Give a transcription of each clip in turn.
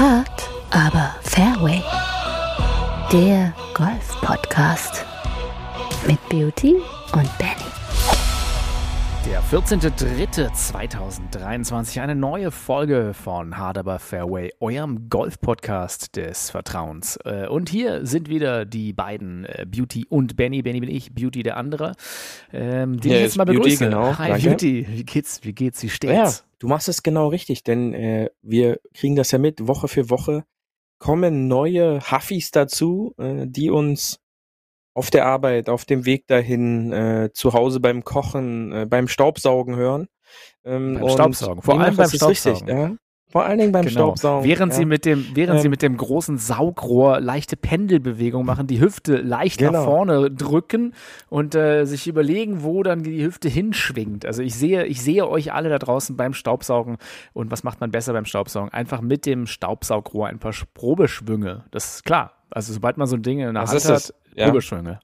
Hard, aber Fairway. Der Golf-Podcast mit Beauty und Benny. Der 14.03.2023, eine neue Folge von Hard Aber Fairway, eurem Golf-Podcast des Vertrauens. Äh, und hier sind wieder die beiden, äh, Beauty und Benny. Benny bin ich, Beauty der andere. Ähm, die Hier ich jetzt mal Beauty, begrüße. genau. Hi Danke. Beauty, wie geht's, wie geht's, wie Ja, steht's? du machst es genau richtig, denn äh, wir kriegen das ja mit, Woche für Woche kommen neue Huffis dazu, äh, die uns auf der Arbeit, auf dem Weg dahin, äh, zu Hause beim Kochen, äh, beim Staubsaugen hören. Ähm, Beim Staubsaugen, vor allem beim es richtig, Staubsaugen. ja. Vor allen Dingen beim Genau. Staubsaugen. Während ja. sie mit dem, während sie Ähm. mit dem großen Saugrohr leichte Pendelbewegung machen, die Hüfte leicht nach Genau. vorne drücken und äh, sich überlegen, wo dann die Hüfte hinschwingt. Also ich sehe, ich sehe euch alle da draußen beim Staubsaugen. Und was macht man besser beim Staubsaugen? Einfach mit dem Staubsaugrohr ein paar Probeschwünge. Das ist klar. Also sobald man so ein Ding in der Hand hat, ja. Probeschwünge.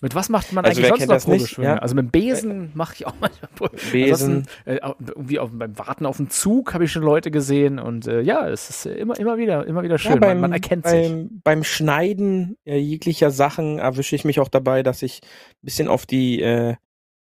Mit was macht man Also eigentlich sonst noch das nicht, Probeschwünge? ja? Also mit dem Besen mache ich auch manchmal. Besen. Äh, irgendwie auf, beim Warten auf den Zug habe ich schon Leute gesehen und äh, ja, es ist äh, immer, immer wieder, immer wieder schön. Ja, beim, man, man erkennt sich. beim, beim Schneiden äh, jeglicher Sachen erwische ich mich auch dabei, dass ich ein bisschen auf die, äh,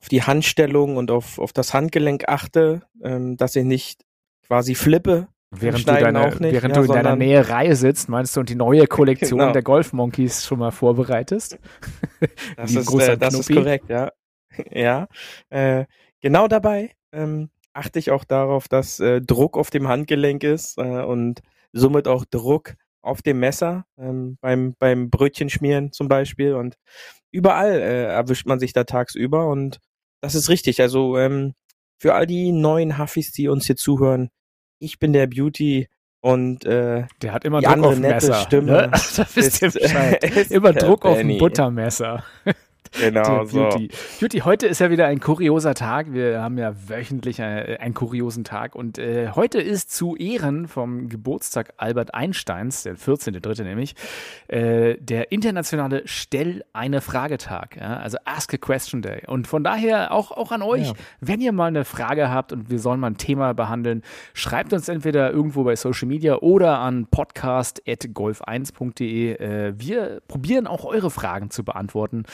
auf die Handstellung und auf, auf das Handgelenk achte, ähm, dass ich nicht quasi flippe. Während du, deine, nicht, während ja, du in deiner sondern- Näherei sitzt, meinst du, und die neue Kollektion Genau. der Golf Monkeys schon mal vorbereitest? Das, Wie ein ist, großer äh, das ist korrekt, ja. ja. Äh, genau dabei ähm, achte ich auch darauf, dass äh, Druck auf dem Handgelenk ist äh, und somit auch Druck auf dem Messer, ähm, beim, beim Brötchenschmieren zum Beispiel. Und überall äh, erwischt man sich da tagsüber und das ist richtig. Also ähm, für all die neuen Huffis, die uns hier zuhören, ich bin der Beauty und äh, Der hat immer Druck auf Messer. Stimme Ne? ihr ist- Bescheid. ist Immer Druck auf Benny. Buttermesser. Genau Der so. Beauty. Beauty, heute ist ja wieder ein kurioser Tag. Wir haben ja wöchentlich äh, einen kuriosen Tag. Und äh, heute ist zu Ehren vom Geburtstag Albert Einsteins, der 14.3. nämlich, äh, der internationale Stell eine Fragetag. Ja? Also Ask a Question Day. Und von daher auch, auch an euch, Ja. wenn ihr mal eine Frage habt und wir sollen mal ein Thema behandeln, schreibt uns entweder irgendwo bei Social Media oder an podcast.golf1.de. Äh, wir probieren auch eure Fragen zu beantworten.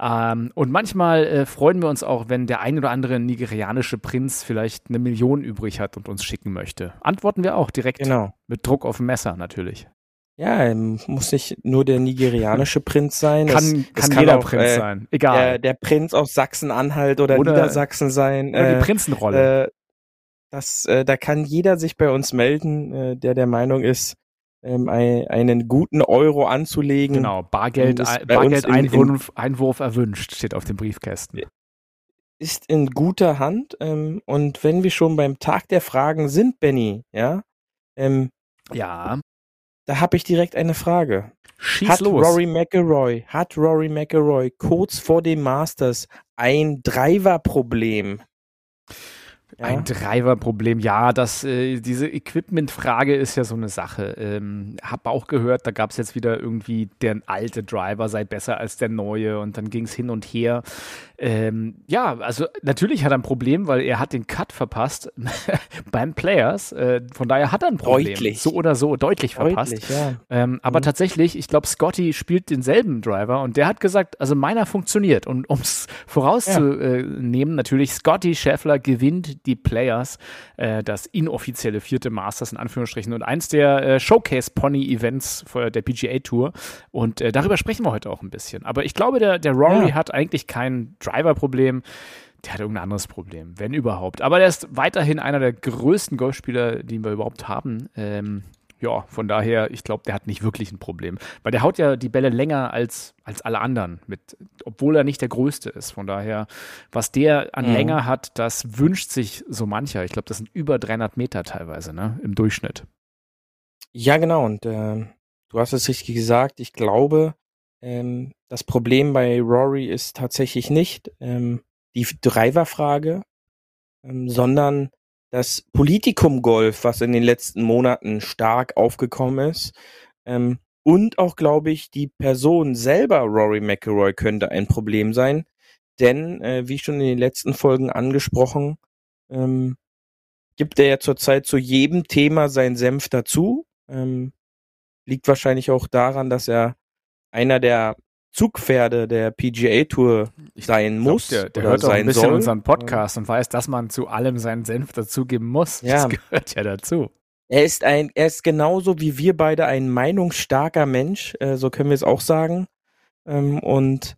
Ähm, und manchmal äh, freuen wir uns auch, wenn der ein oder andere nigerianische Prinz vielleicht eine Million übrig hat und uns schicken möchte. Antworten wir auch direkt Genau. mit Druck auf dem Messer natürlich. Ja, ähm, muss nicht nur der nigerianische Prinz sein. Kann, es, kann, es jeder auch, Prinz äh, sein. Der, Egal. der Prinz aus Sachsen-Anhalt oder, Oder- Niedersachsen sein. Oder die äh, Prinzenrolle. äh, das, äh, da kann jeder sich bei uns melden, äh, der der Meinung ist, ähm, ein, einen guten Euro anzulegen. genau, Bargeld, Bargeldeinwurf Einwurf erwünscht, steht auf dem Briefkästen. Ist in guter Hand. Ähm, und wenn wir schon beim Tag der Fragen sind, Benny, ja, ähm, Ja, da habe ich direkt eine Frage. schieß hat los. Rory McIlroy, hat Rory McIlroy kurz vor dem Masters ein Driver-Problem? Ja? Ein Driver-Problem, ja, das, äh, diese Equipment-Frage ist ja so eine Sache. Ähm, hab auch gehört, da gab es jetzt wieder irgendwie, der alte Driver sei besser als der neue und dann ging es hin und her. Ähm, ja, also natürlich hat er ein Problem, weil er hat den Cut verpasst beim Players. Äh, von daher hat er ein Problem. Deutlich. So oder so, deutlich verpasst. Deutlich, ja. Ähm, aber Mhm. tatsächlich, ich glaube, Scotty spielt denselben Driver und der hat gesagt, also meiner funktioniert. Und um es vorauszunehmen, natürlich, Scotty Scheffler gewinnt die Players, äh, das inoffizielle vierte Masters in Anführungsstrichen und eins der äh, Showcase-Pony-Events für der PGA Tour. Und äh, darüber sprechen wir heute auch ein bisschen. Aber ich glaube, der, der Rory Ja. hat eigentlich kein Driver-Problem. Der hat irgendein anderes Problem, wenn überhaupt. Aber der ist weiterhin einer der größten Golfspieler, die wir überhaupt haben. Ähm, ja, von daher, ich glaube, der hat nicht wirklich ein Problem. Weil der haut ja die Bälle länger als, als alle anderen, mit, obwohl er nicht der Größte ist. Von daher, was der an Mhm. länger hat, das wünscht sich so mancher. Ich glaube, das sind über 300 Meter teilweise, ne, im Durchschnitt. Ja, genau. Und ähm, du hast es richtig gesagt. Ich glaube, ähm, das Problem bei Rory ist tatsächlich nicht ähm, die Driverfrage, ähm, sondern das Politikum-Golf, was in den letzten Monaten stark aufgekommen ist. Ähm, und auch, glaube ich, die Person selber, Rory McIlroy, könnte ein Problem sein. Denn, äh, wie schon in den letzten Folgen angesprochen, ähm, gibt er ja zurzeit zu jedem Thema seinen Senf dazu Ähm, liegt wahrscheinlich auch daran, dass er einer der Zugpferde der PGA Tour sein glaub, muss. Der, der hört auch sein ein bisschen soll. unseren Podcast und weiß, dass man zu allem seinen Senf dazugeben muss. Ja. Das gehört ja dazu. Er ist ein, er ist genauso wie wir beide ein meinungsstarker Mensch, äh, so können wir es auch sagen. Ähm, und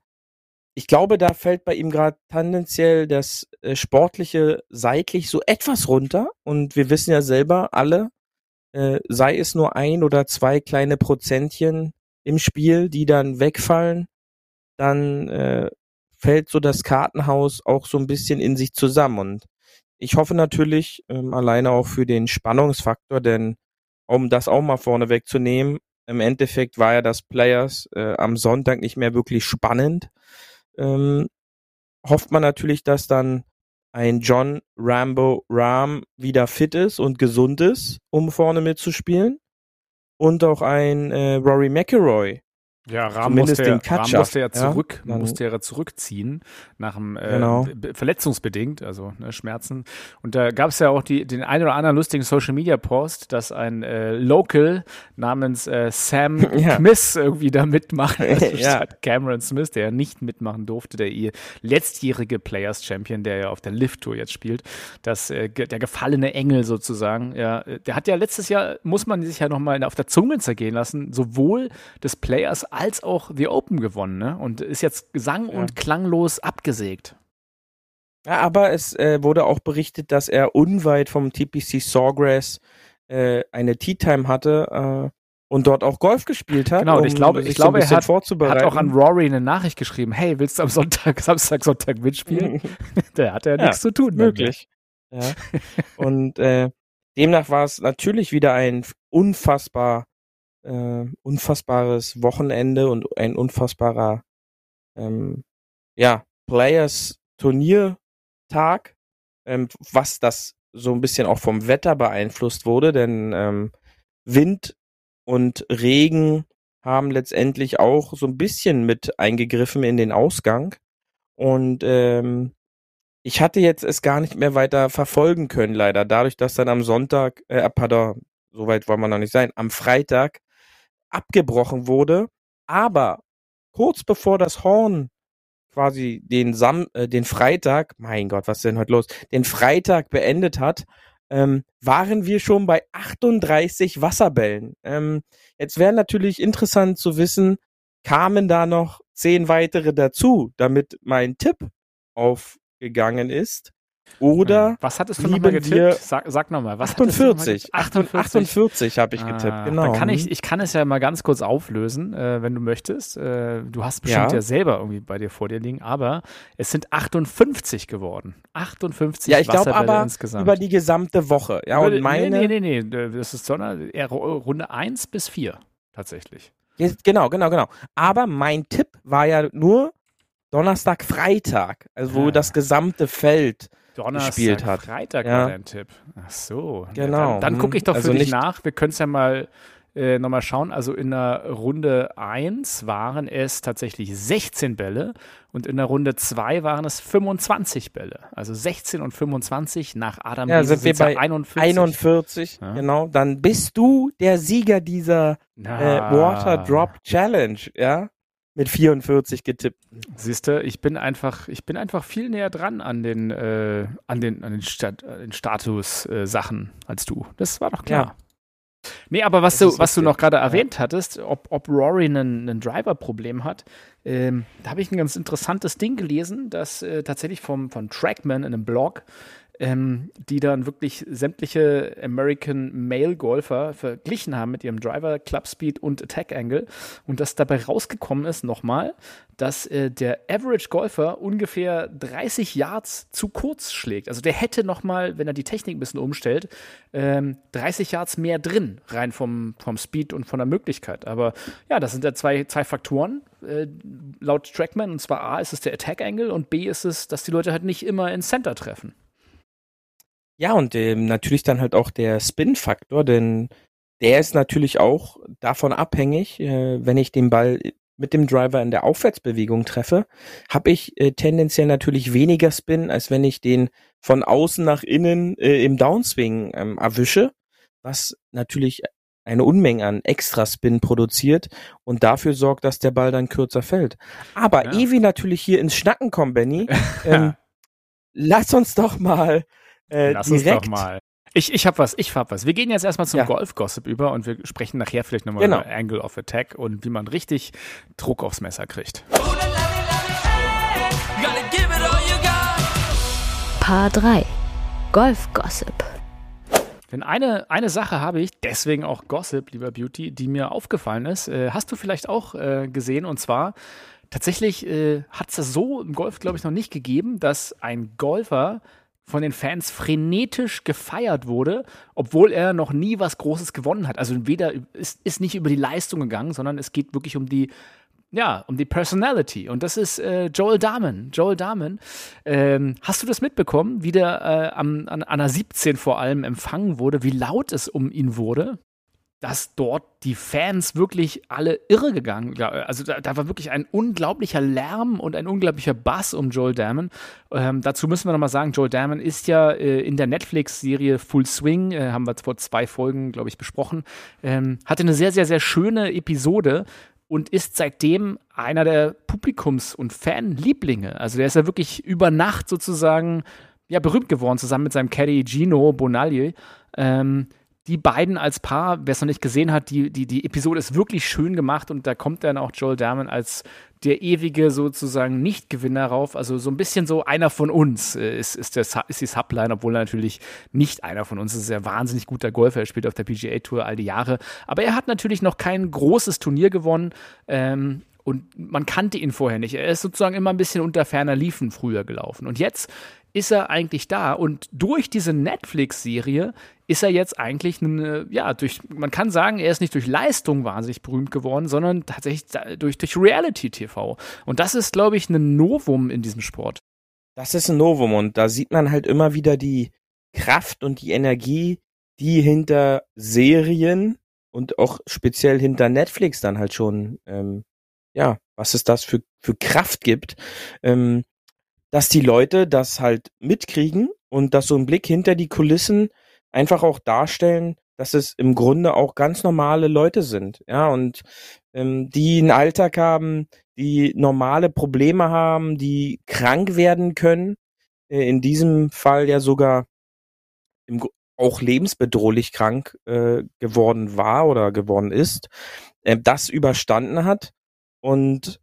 ich glaube, da fällt bei ihm gerade tendenziell das äh, Sportliche seitlich so etwas runter. Und wir wissen ja selber alle, äh, sei es nur ein oder zwei kleine Prozentchen im Spiel, die dann wegfallen, dann äh, fällt so das Kartenhaus auch so ein bisschen in sich zusammen. Und ich hoffe natürlich ähm, alleine auch für den Spannungsfaktor, denn um das auch mal vorne wegzunehmen, im Endeffekt war ja das Players äh, am Sonntag nicht mehr wirklich spannend. Ähm, hofft man natürlich, dass dann ein John Rambo Ram wieder fit ist und gesund ist, um vorne mitzuspielen. Und auch ein äh, Rory McIlroy. Ja, Rahm musste, den ja, Rahm musste ja ja, zurück, dann- musste ja zurückziehen nach dem äh, Genau. verletzungsbedingt, also ne, Schmerzen. Und da gab es ja auch die, den einen oder anderen lustigen Social Media Post, dass ein äh, Local namens äh, Sam Ja. Smith irgendwie da mitmacht, also Ja. statt Cameron Smith, der ja nicht mitmachen durfte, der ihr letztjährige Players Champion, der ja auf der Lift Tour jetzt spielt, das äh, der gefallene Engel sozusagen. Ja, äh, der hat ja letztes Jahr muss man sich ja noch mal auf der Zunge zergehen lassen, sowohl des Players als auch The Open gewonnen, ne? Und ist jetzt sang- und klanglos abgesägt. Ja, aber es äh, wurde auch berichtet, dass er unweit vom TPC Sawgrass äh, eine Tea Time hatte äh, und dort auch Golf gespielt hat. Genau, und ich glaube- ich so glaube, er hat- Er vorzubereiten. hat auch an Rory eine Nachricht geschrieben, hey, willst du am Sonntag, Samstag, Sonntag mitspielen? Der hat ja, Ja, nichts zu tun. möglich. Ja. und äh, demnach war es natürlich wieder ein unfassbar, äh, unfassbares Wochenende und ein unfassbarer, ähm, ja, Players Turniertag, ähm, was das so ein bisschen auch vom Wetter beeinflusst wurde, denn ähm, Wind und Regen haben letztendlich auch so ein bisschen mit eingegriffen in den Ausgang. Und ähm, ich hatte jetzt es gar nicht mehr weiter verfolgen können, leider. Dadurch, dass dann am Sonntag, äh, pardon, so weit wollen wir noch nicht sein, am Freitag abgebrochen wurde. Aber kurz bevor das Horn quasi den Sam äh, den Freitag, mein Gott, was ist denn heute los? Den Freitag beendet hat, ähm, waren wir schon bei 38 Wasserbällen. Ähm, jetzt wäre natürlich interessant zu wissen, kamen da noch zehn weitere dazu, damit mein Tipp aufgegangen ist? Oder Was hattest du nochmal lieben getippt? Sag, sag nochmal, was hattest du noch mal 48. getippt? 48, 48 habe ich getippt, Ah, genau. Dann kann ich, ich kann es ja mal ganz kurz auflösen, äh, wenn du möchtest. Äh, du hast bestimmt Ja. ja. selber irgendwie bei dir vor dir liegen, aber es sind 58 geworden. 58 ja, ich glaube aber insgesamt. über die gesamte Woche. Ja, Über- und meine, Nee, nee, nee, nee, das ist sondern Runde 1 bis 4 tatsächlich. Genau, genau, genau. Aber mein Tipp war ja nur Donnerstag, Freitag, also wo Ah. das gesamte Feld. Donnerstag, gespielt hat. Freitag Ja. war dein Tipp. Ach so. Genau. dann dann gucke ich doch Also für dich nach. Wir können es ja mal äh, nochmal schauen. Also in der Runde 1 waren es tatsächlich 16 Bälle und in der Runde 2 waren es 25 Bälle. Also 16 und 25 nach Adam Ja, Riese sind wir bei 41. 41, Ja. genau. Dann bist du der Sieger dieser äh, Water Drop Challenge, ja? Mit 44 getippt. Siehst du, ich bin einfach, ich bin einfach viel näher dran an den, äh, an den, an den, Stat, den Status-Sachen als du. Das war doch klar. Nee, aber was Das du, was du noch gerade Ja. erwähnt hattest, ob, ob Rory einen, einen Driver-Problem hat, ähm, da habe ich ein ganz interessantes Ding gelesen, das äh, tatsächlich vom, von Trackman in einem Blog, ähm, die dann wirklich sämtliche American Male Golfer verglichen haben mit ihrem Driver, Club Speed und Attack Angle und dass dabei rausgekommen ist nochmal, dass äh, der Average Golfer ungefähr 30 Yards zu kurz schlägt. Also der hätte nochmal, wenn er die Technik ein bisschen umstellt, ähm, 30 Yards mehr drin, rein vom, vom Speed und von der Möglichkeit. Aber ja, das sind ja zwei, zwei Faktoren äh, laut Trackman. Und zwar A ist es der Attack Angle und B ist es, dass die Leute halt nicht immer ins Center treffen. Ja, und ähm, natürlich dann halt auch der Spin-Faktor, denn der ist natürlich auch davon abhängig, äh, wenn ich den Ball mit dem Driver in der Aufwärtsbewegung treffe, habe ich äh, tendenziell natürlich weniger Spin, als wenn ich den von außen nach innen äh, im Downswing ähm, erwische, was natürlich eine Unmenge an Extraspin produziert und dafür sorgt, dass der Ball dann kürzer fällt. Aber ja. ehe wir natürlich hier ins Schnacken kommen, Benny, ähm, lass uns doch mal äh, lass direkt uns doch mal. Ich, ich hab was, ich hab was. Wir gehen jetzt erstmal zum ja. Golf-Gossip über und wir sprechen nachher vielleicht nochmal genau. über Angle of Attack und wie man richtig Druck aufs Messer kriegt. Paar 3 Golf-Gossip. Denn eine, eine Sache habe ich, deswegen auch Gossip, lieber Beauty, die mir aufgefallen ist. Äh, hast du vielleicht auch äh, gesehen und zwar tatsächlich äh, hat es das so im Golf, glaube ich, noch nicht gegeben, dass ein Golfer von den Fans frenetisch gefeiert wurde, obwohl er noch nie was Großes gewonnen hat. Also weder ist, ist nicht über die Leistung gegangen, sondern es geht wirklich um die ja, um die Personality. Und das ist äh, Joel Dahmen. Joel Dahmen. Ähm, hast du das mitbekommen, wie der äh, am, an, an der 17 vor allem empfangen wurde, wie laut es um ihn wurde? Dass dort die Fans wirklich alle irre gegangen. Also da, da war wirklich ein unglaublicher Lärm und ein unglaublicher Bass um Joel Damon. Ähm, dazu müssen wir nochmal sagen, Joel Damon ist ja äh, in der Netflix-Serie Full Swing, äh, haben wir vor zwei Folgen, glaube ich, besprochen, ähm, hatte eine sehr, sehr, sehr schöne Episode, und ist seitdem einer der Publikums- und Fanlieblinge. Also der ist ja wirklich über Nacht sozusagen ja, berühmt geworden, zusammen mit seinem Caddy Gino Bonagli. Ähm, die beiden als Paar, wer es noch nicht gesehen hat, die, die, die Episode ist wirklich schön gemacht und da kommt dann auch Joel Derman als der ewige sozusagen Nicht-Gewinner rauf. Also so ein bisschen so einer von uns äh, ist, ist, der, ist die Subline, obwohl er natürlich nicht einer von uns ist. Er ist ein wahnsinnig guter Golfer. Er spielt auf der PGA Tour all die Jahre. Aber er hat natürlich noch kein großes Turnier gewonnen. Ähm, und man kannte ihn vorher nicht. Er ist sozusagen immer ein bisschen unter ferner Liefen früher gelaufen. Und jetzt ist er eigentlich da. Und durch diese Netflix-Serie ist er jetzt eigentlich, eine, ja, durch, man kann sagen, er ist nicht durch Leistung wahnsinnig berühmt geworden, sondern tatsächlich durch, durch Reality-TV. Und das ist, glaube ich, ein Novum in diesem Sport. Das ist ein Novum und da sieht man halt immer wieder die Kraft und die Energie, die hinter Serien und auch speziell hinter Netflix dann halt schon, ähm, ja, was es das für, für Kraft gibt. Ähm, dass die Leute das halt mitkriegen und dass so ein Blick hinter die Kulissen einfach auch darstellen, dass es im Grunde auch ganz normale Leute sind, ja, und ähm, die einen Alltag haben, die normale Probleme haben, die krank werden können, äh, in diesem Fall ja sogar im, auch lebensbedrohlich krank äh, geworden war oder geworden ist, äh, das überstanden hat und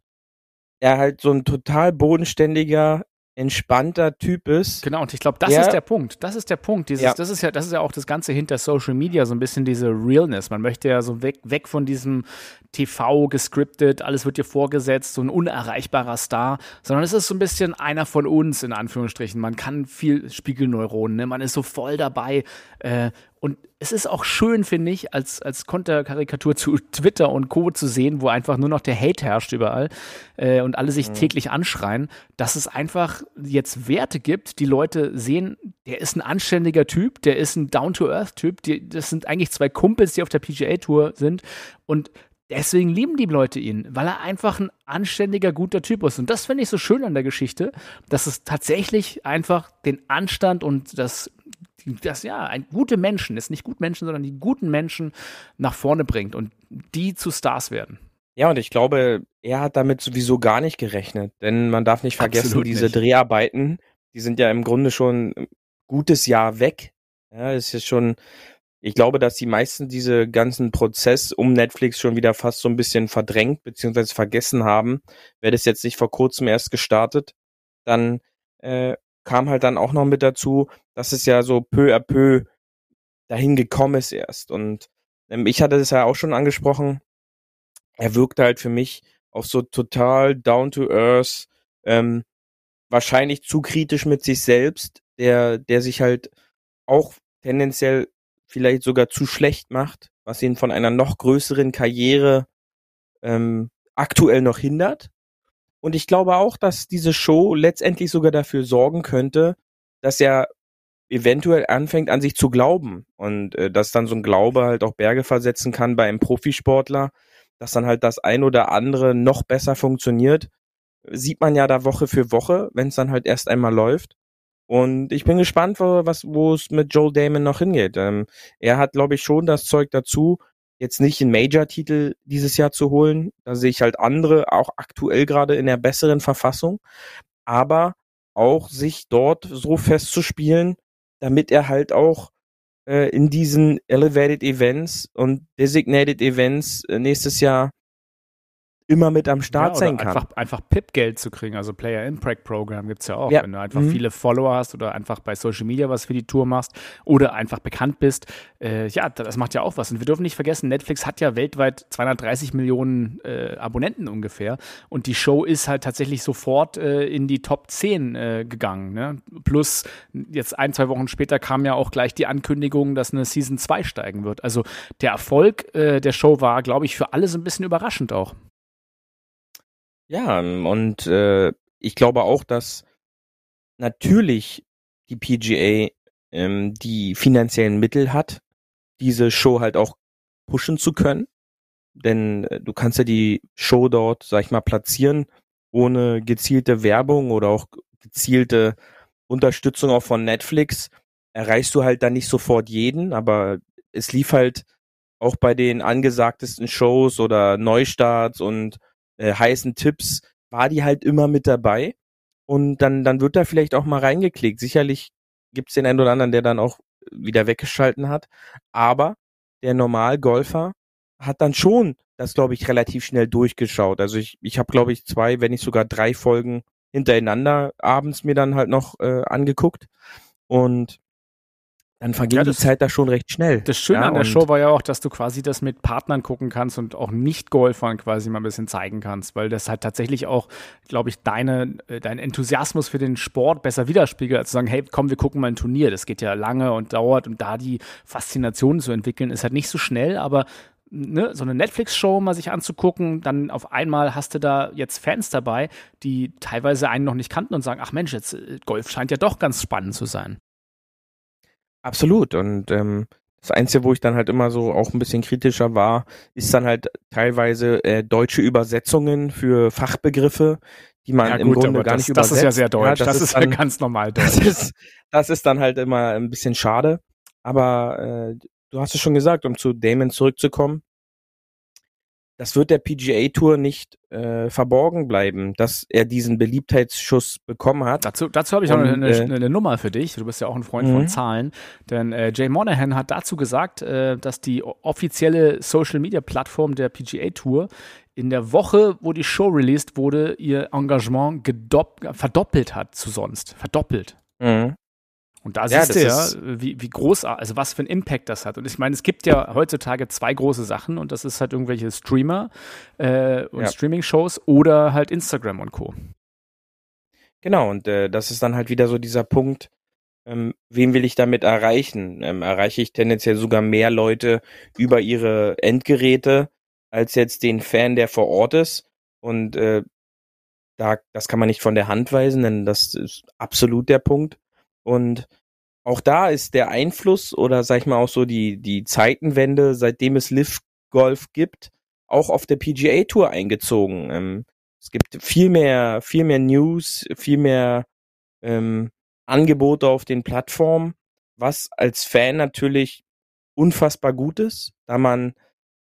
er halt so ein total bodenständiger, entspannter Typ ist. Genau, und ich glaube, das ja. ist der Punkt. Das ist der Punkt. Dieses, ja. Das ist ja, das ist ja auch das Ganze hinter Social Media, so ein bisschen diese Realness. Man möchte ja so weg, weg von diesem TV gescriptet, alles wird dir vorgesetzt, so ein unerreichbarer Star, sondern es ist so ein bisschen einer von uns, in Anführungsstrichen. Man kann viel Spiegelneuronen, ne? man ist so voll dabei. Äh, und es ist auch schön, finde ich, als, als Konterkarikatur zu Twitter und Co. zu sehen, wo einfach nur noch der Hate herrscht überall äh, und alle sich mhm. täglich anschreien, dass es einfach jetzt Werte gibt, die Leute sehen, der ist ein anständiger Typ, der ist ein Down-to-Earth-Typ, das sind eigentlich zwei Kumpels, die auf der PGA-Tour sind und Deswegen lieben die Leute ihn, weil er einfach ein anständiger, guter Typ ist. Und das finde ich so schön an der Geschichte, dass es tatsächlich einfach den Anstand und das, das ja, ein, gute Menschen, ist nicht gut Menschen, sondern die guten Menschen nach vorne bringt und die zu Stars werden. Ja, und ich glaube, er hat damit sowieso gar nicht gerechnet, denn man darf nicht vergessen, Absolut diese nicht. Dreharbeiten, die sind ja im Grunde schon ein gutes Jahr weg. Ja, es ist schon ich glaube, dass die meisten diese ganzen Prozess um Netflix schon wieder fast so ein bisschen verdrängt bzw. vergessen haben. Wäre das jetzt nicht vor kurzem erst gestartet, dann äh, kam halt dann auch noch mit dazu, dass es ja so peu à peu dahin gekommen ist erst. Und ähm, ich hatte das ja auch schon angesprochen. Er wirkte halt für mich auch so total down to earth, ähm, wahrscheinlich zu kritisch mit sich selbst, der, der sich halt auch tendenziell vielleicht sogar zu schlecht macht, was ihn von einer noch größeren Karriere ähm, aktuell noch hindert. Und ich glaube auch, dass diese Show letztendlich sogar dafür sorgen könnte, dass er eventuell anfängt an sich zu glauben und äh, dass dann so ein Glaube halt auch Berge versetzen kann bei einem Profisportler, dass dann halt das ein oder andere noch besser funktioniert, sieht man ja da Woche für Woche, wenn es dann halt erst einmal läuft. Und ich bin gespannt, wo, was, wo es mit Joel Damon noch hingeht. Ähm, er hat, glaube ich, schon das Zeug dazu, jetzt nicht einen Major-Titel dieses Jahr zu holen. Da sehe ich halt andere, auch aktuell gerade in der besseren Verfassung. Aber auch sich dort so festzuspielen, damit er halt auch äh, in diesen Elevated Events und Designated Events äh, nächstes Jahr immer mit am Start ja, sein kann. Einfach, einfach PIP-Geld zu kriegen, also Player Impact Program gibt es ja auch. Ja. Wenn du einfach mhm. viele Follower hast oder einfach bei Social Media was für die Tour machst oder einfach bekannt bist, äh, ja, das macht ja auch was. Und wir dürfen nicht vergessen, Netflix hat ja weltweit 230 Millionen äh, Abonnenten ungefähr und die Show ist halt tatsächlich sofort äh, in die Top 10 äh, gegangen. Ne? Plus jetzt ein, zwei Wochen später kam ja auch gleich die Ankündigung, dass eine Season 2 steigen wird. Also der Erfolg äh, der Show war, glaube ich, für alle so ein bisschen überraschend auch. Ja, und äh, ich glaube auch, dass natürlich die PGA ähm, die finanziellen Mittel hat, diese Show halt auch pushen zu können. Denn äh, du kannst ja die Show dort, sag ich mal, platzieren, ohne gezielte Werbung oder auch gezielte Unterstützung auch von Netflix. Erreichst du halt dann nicht sofort jeden, aber es lief halt auch bei den angesagtesten Shows oder Neustarts und äh, heißen Tipps, war die halt immer mit dabei. Und dann, dann wird da vielleicht auch mal reingeklickt. Sicherlich gibt's den einen oder anderen, der dann auch wieder weggeschalten hat. Aber der Normalgolfer hat dann schon das, glaube ich, relativ schnell durchgeschaut. Also ich, ich habe, glaube ich, zwei, wenn nicht sogar drei Folgen hintereinander abends mir dann halt noch äh, angeguckt. Und dann vergeht ja, die Zeit da schon recht schnell. Das Schöne ja, an der Show war ja auch, dass du quasi das mit Partnern gucken kannst und auch Nicht-Golfern quasi mal ein bisschen zeigen kannst, weil das halt tatsächlich auch, glaube ich, deine, äh, dein Enthusiasmus für den Sport besser widerspiegelt, als zu sagen, hey, komm, wir gucken mal ein Turnier. Das geht ja lange und dauert und da die Faszination zu entwickeln, ist halt nicht so schnell, aber Ne, so eine Netflix-Show mal sich anzugucken, dann auf einmal hast du da jetzt Fans dabei, die teilweise einen noch nicht kannten und sagen, ach Mensch, jetzt äh, Golf scheint ja doch ganz spannend zu sein. Absolut. Und ähm, das Einzige, wo ich dann halt immer so auch ein bisschen kritischer war, ist dann halt teilweise äh, deutsche Übersetzungen für Fachbegriffe, die man ja, im gut, Grunde gar das, nicht übersetzt. Das ist ja sehr deutsch. Ja, das, das, ist, dann, ja ganz normal deutsch. Das ist, das ist dann halt immer ein bisschen schade. Aber äh, du hast es schon gesagt, um zu Damon zurückzukommen, das wird der PGA Tour nicht äh, verborgen bleiben, dass er diesen Beliebtheitsschuss bekommen hat. Dazu, dazu habe ich Und, noch eine, eine, eine, Nummer für dich. Du bist ja auch ein Freund von mhm. Zahlen. Denn äh, Jay Monahan hat dazu gesagt, äh, dass die offizielle Social Media Plattform der PGA Tour in der Woche, wo die Show released wurde, ihr Engagement verdoppelt hat zu sonst. Verdoppelt. Mhm. Und da ja, siehst du ja, wie, wie groß, also was für einen Impact das hat. Und ich meine, es gibt ja heutzutage zwei große Sachen und das ist halt irgendwelche Streamer äh, und ja. Streaming-Shows oder halt Instagram und Co. Genau, und äh, das ist dann halt wieder so dieser Punkt, ähm, wen will ich damit erreichen? Ähm, erreiche ich tendenziell sogar mehr Leute über ihre Endgeräte als jetzt den Fan, der vor Ort ist. Und äh, da, das kann man nicht von der Hand weisen, denn das ist absolut der Punkt. Und auch da ist der Einfluss oder sag ich mal auch so die, die Zeitenwende, seitdem es Live Golf gibt, auch auf der PGA Tour eingezogen. Ähm, es gibt viel mehr, viel mehr News, viel mehr ähm, Angebote auf den Plattformen, was als Fan natürlich unfassbar gut ist, da man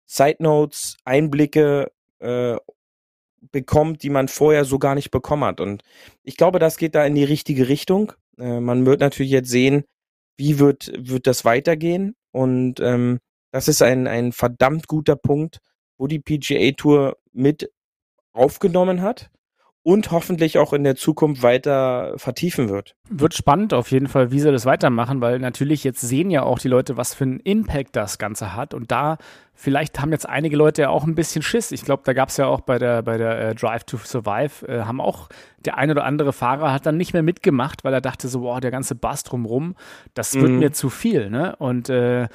Side Notes, Einblicke äh, bekommt, die man vorher so gar nicht bekommen hat. Und ich glaube, das geht da in die richtige Richtung. Äh, man wird natürlich jetzt sehen, wie wird, wird das weitergehen. Und ähm, das ist ein, ein verdammt guter Punkt, wo die PGA Tour mit aufgenommen hat und hoffentlich auch in der Zukunft weiter vertiefen wird. Wird spannend auf jeden Fall, wie sie das weitermachen, weil natürlich jetzt sehen ja auch die Leute, was für einen Impact das Ganze hat und da vielleicht haben jetzt einige Leute ja auch ein bisschen Schiss. Ich glaube, da gab es ja auch bei der bei der äh, Drive to Survive äh, haben auch der ein oder andere Fahrer hat dann nicht mehr mitgemacht, weil er dachte so, boah, der ganze Bass drumrum, das wird mhm. mir zu viel, ne? Und äh,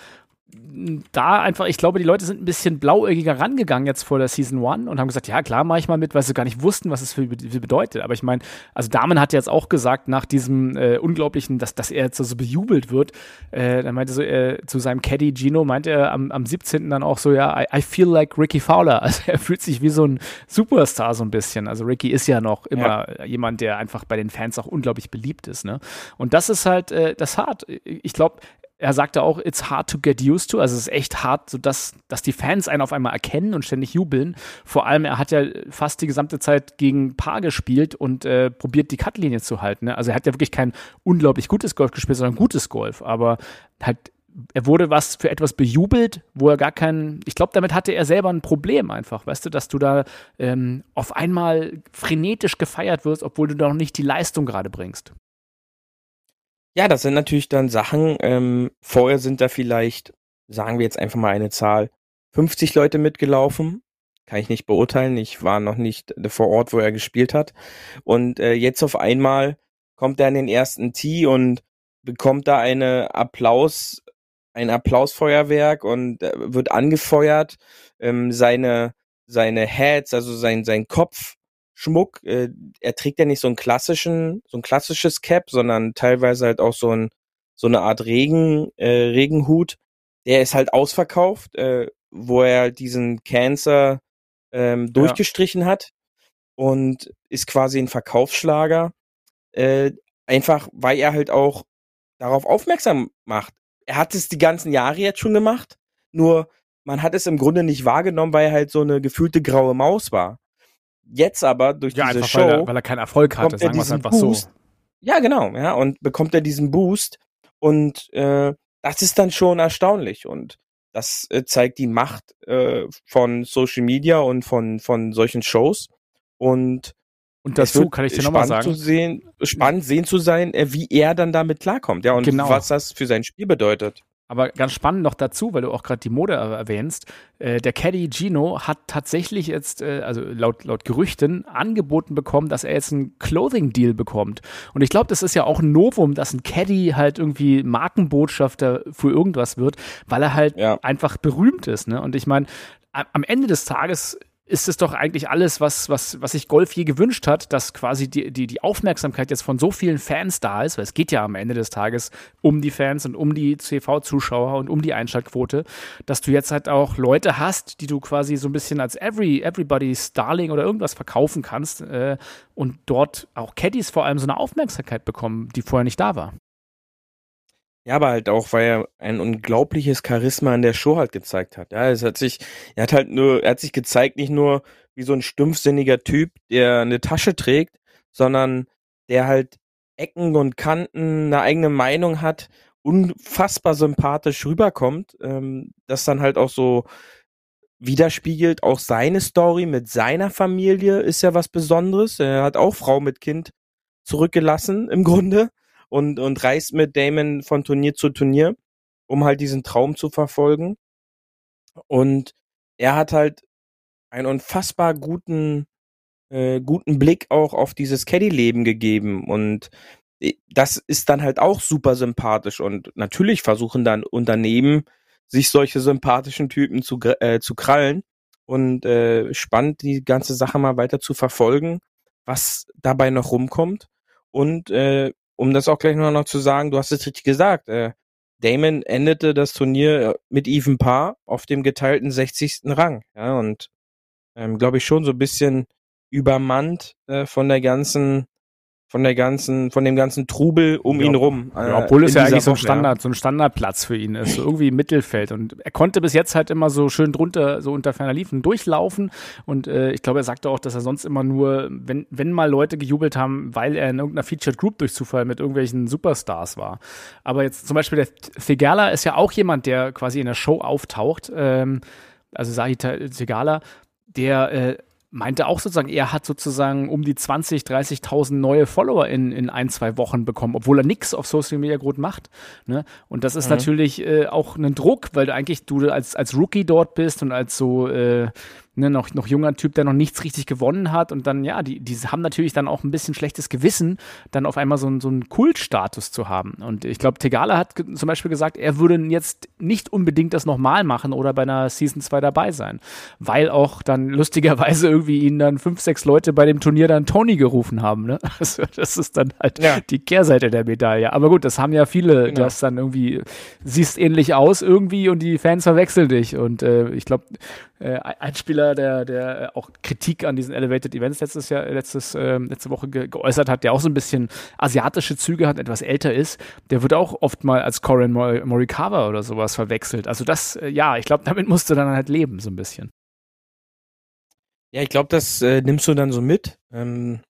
da einfach, ich glaube, die Leute sind ein bisschen blauäugiger rangegangen jetzt vor der Season One und haben gesagt, ja klar, mache ich mal mit, weil sie gar nicht wussten, was es für, für bedeutet. Aber ich meine, also Damen hat jetzt auch gesagt, nach diesem äh, unglaublichen, dass, dass er jetzt so bejubelt wird, äh, dann meinte so äh, zu seinem Caddy Gino, meinte er am, am 17. dann auch so, ja, I, I, feel like Ricky Fowler. Also er fühlt sich wie so ein Superstar so ein bisschen. Also Ricky ist ja noch immer ja. jemand, der einfach bei den Fans auch unglaublich beliebt ist. Ne? Und das ist halt äh, das hart. Ich glaube, er sagte auch, it's hard to get used to. Also es ist echt hart, so dass, dass die Fans einen auf einmal erkennen und ständig jubeln. Vor allem, er hat ja fast die gesamte Zeit gegen Paar gespielt und äh, probiert, die Cutlinie zu halten. Ne? Also er hat ja wirklich kein unglaublich gutes Golf gespielt, sondern gutes Golf. Aber halt, er wurde was für etwas bejubelt, wo er gar keinen, ich glaube, damit hatte er selber ein Problem einfach, weißt du, dass du da ähm, auf einmal frenetisch gefeiert wirst, obwohl du da noch nicht die Leistung gerade bringst. Ja, das sind natürlich dann Sachen, ähm, vorher sind da vielleicht, sagen wir jetzt einfach mal eine Zahl, 50 Leute mitgelaufen. Kann ich nicht beurteilen. Ich war noch nicht vor Ort, wo er gespielt hat. Und äh, jetzt auf einmal kommt er in den ersten Tee und bekommt da eine Applaus, ein Applausfeuerwerk und äh, wird angefeuert. Ähm, seine, seine Heads, also sein, sein Kopf Schmuck. Äh, er trägt ja nicht so einen klassischen, so ein klassisches Cap, sondern teilweise halt auch so ein so eine Art Regen äh, Regenhut. Der ist halt ausverkauft, äh, wo er halt diesen Cancer ähm, durchgestrichen ja. hat und ist quasi ein Verkaufsschlager. Äh, einfach, weil er halt auch darauf aufmerksam macht. Er hat es die ganzen Jahre jetzt schon gemacht, nur man hat es im Grunde nicht wahrgenommen, weil er halt so eine gefühlte graue Maus war. Jetzt aber durch ja, diese Show, weil er, weil er keinen Erfolg hatte, sagen wir es einfach Boost. so. Ja, genau, ja, und bekommt er diesen Boost und äh, das ist dann schon erstaunlich und das äh, zeigt die Macht äh, von Social Media und von von solchen Shows und und dazu kann ich dir nochmal sagen. Zu sehen, spannend sehen zu sein, äh, wie er dann damit klarkommt, ja, und genau. was das für sein Spiel bedeutet. Aber ganz spannend noch dazu, weil du auch gerade die Mode erwähnst. Äh, der Caddy Gino hat tatsächlich jetzt, äh, also laut, laut Gerüchten, angeboten bekommen, dass er jetzt einen Clothing-Deal bekommt. Und ich glaube, das ist ja auch ein Novum, dass ein Caddy halt irgendwie Markenbotschafter für irgendwas wird, weil er halt ja. einfach berühmt ist. Ne? Und ich meine, am Ende des Tages ist es doch eigentlich alles, was, was, was sich Golf je gewünscht hat, dass quasi die, die, die Aufmerksamkeit jetzt von so vielen Fans da ist, weil es geht ja am Ende des Tages um die Fans und um die CV-Zuschauer und um die Einschaltquote, dass du jetzt halt auch Leute hast, die du quasi so ein bisschen als every, Everybody's Darling oder irgendwas verkaufen kannst äh, und dort auch Caddies vor allem so eine Aufmerksamkeit bekommen, die vorher nicht da war. Ja, aber halt auch, weil er ein unglaubliches Charisma in der Show halt gezeigt hat. Ja, es hat sich, er hat halt nur, er hat sich gezeigt nicht nur wie so ein stumpfsinniger Typ, der eine Tasche trägt, sondern der halt Ecken und Kanten, eine eigene Meinung hat, unfassbar sympathisch rüberkommt, ähm, das dann halt auch so widerspiegelt. Auch seine Story mit seiner Familie ist ja was Besonderes. Er hat auch Frau mit Kind zurückgelassen im Grunde und, und reist mit Damon von Turnier zu Turnier, um halt diesen Traum zu verfolgen. Und er hat halt einen unfassbar guten, äh, guten Blick auch auf dieses Caddy-Leben gegeben. Und äh, das ist dann halt auch super sympathisch. Und natürlich versuchen dann Unternehmen, sich solche sympathischen Typen zu, äh, zu krallen. Und äh, spannend, die ganze Sache mal weiter zu verfolgen, was dabei noch rumkommt. Und äh, um das auch gleich noch zu sagen, du hast es richtig gesagt, äh, Damon endete das Turnier äh, mit Even Paar auf dem geteilten 60. Rang. Ja, und ähm, glaube ich schon so ein bisschen übermannt äh, von der ganzen von der ganzen, von dem ganzen Trubel um ja. ihn rum. Äh, ja, obwohl es ja eigentlich so ein Standard, ja. so ein Standardplatz für ihn ist, so irgendwie im Mittelfeld. Und er konnte bis jetzt halt immer so schön drunter, so unter ferner Liefen durchlaufen. Und äh, ich glaube, er sagte auch, dass er sonst immer nur, wenn, wenn mal Leute gejubelt haben, weil er in irgendeiner Featured Group durch Zufall mit irgendwelchen Superstars war. Aber jetzt zum Beispiel der Thegala ist ja auch jemand, der quasi in der Show auftaucht. Ähm, also Sahita Thegala, der äh, meinte auch sozusagen, er hat sozusagen um die 20, 30.000 neue Follower in, in ein, zwei Wochen bekommen, obwohl er nichts auf Social Media gut macht. Ne? Und das ist mhm. natürlich äh, auch ein Druck, weil du eigentlich du als, als Rookie dort bist und als so äh, ne, noch, noch junger Typ, der noch nichts richtig gewonnen hat. Und dann, ja, die, die haben natürlich dann auch ein bisschen schlechtes Gewissen, dann auf einmal so, so einen Kultstatus zu haben. Und ich glaube, Tegala hat zum Beispiel gesagt, er würde jetzt nicht unbedingt das nochmal machen oder bei einer Season 2 dabei sein. Weil auch dann lustigerweise irgendwie ihn dann fünf, sechs Leute bei dem Turnier dann Tony gerufen haben. Ne? Also, das ist dann halt ja. die Kehrseite der Medaille. Aber gut, das haben ja viele, genau. das dann irgendwie, siehst ähnlich aus irgendwie und die Fans verwechseln dich. Und äh, ich glaube, äh, ein Spieler der, der, der auch Kritik an diesen Elevated Events letztes Jahr, letztes, äh, letzte Woche ge geäußert hat, der auch so ein bisschen asiatische Züge hat, etwas älter ist, der wird auch oft mal als Corin Morikawa oder sowas verwechselt. Also das, äh, ja, ich glaube, damit musst du dann halt leben, so ein bisschen. Ja, ich glaube, das äh, nimmst du dann so mit. Ähm,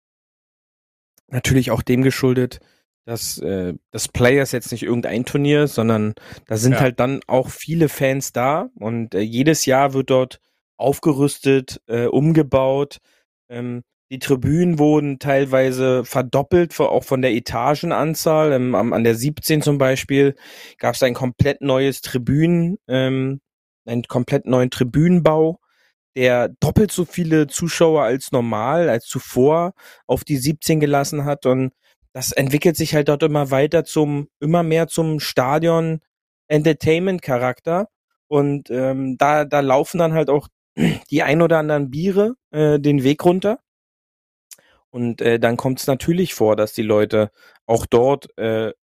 natürlich auch dem geschuldet, dass äh, das Players jetzt nicht irgendein Turnier, sondern da sind ja. halt dann auch viele Fans da und äh, jedes Jahr wird dort aufgerüstet, äh, umgebaut. Ähm, die Tribünen wurden teilweise verdoppelt, auch von der Etagenanzahl. Ähm, an der 17 zum Beispiel gab es ein komplett neues Tribünen, ähm, einen komplett neuen Tribünenbau der doppelt so viele Zuschauer als normal, als zuvor auf die 17 gelassen hat und das entwickelt sich halt dort immer weiter zum, immer mehr zum Stadion Entertainment Charakter und ähm, da, da laufen dann halt auch die ein oder anderen Biere äh, den Weg runter und äh, dann kommt es natürlich vor, dass die Leute auch dort äh,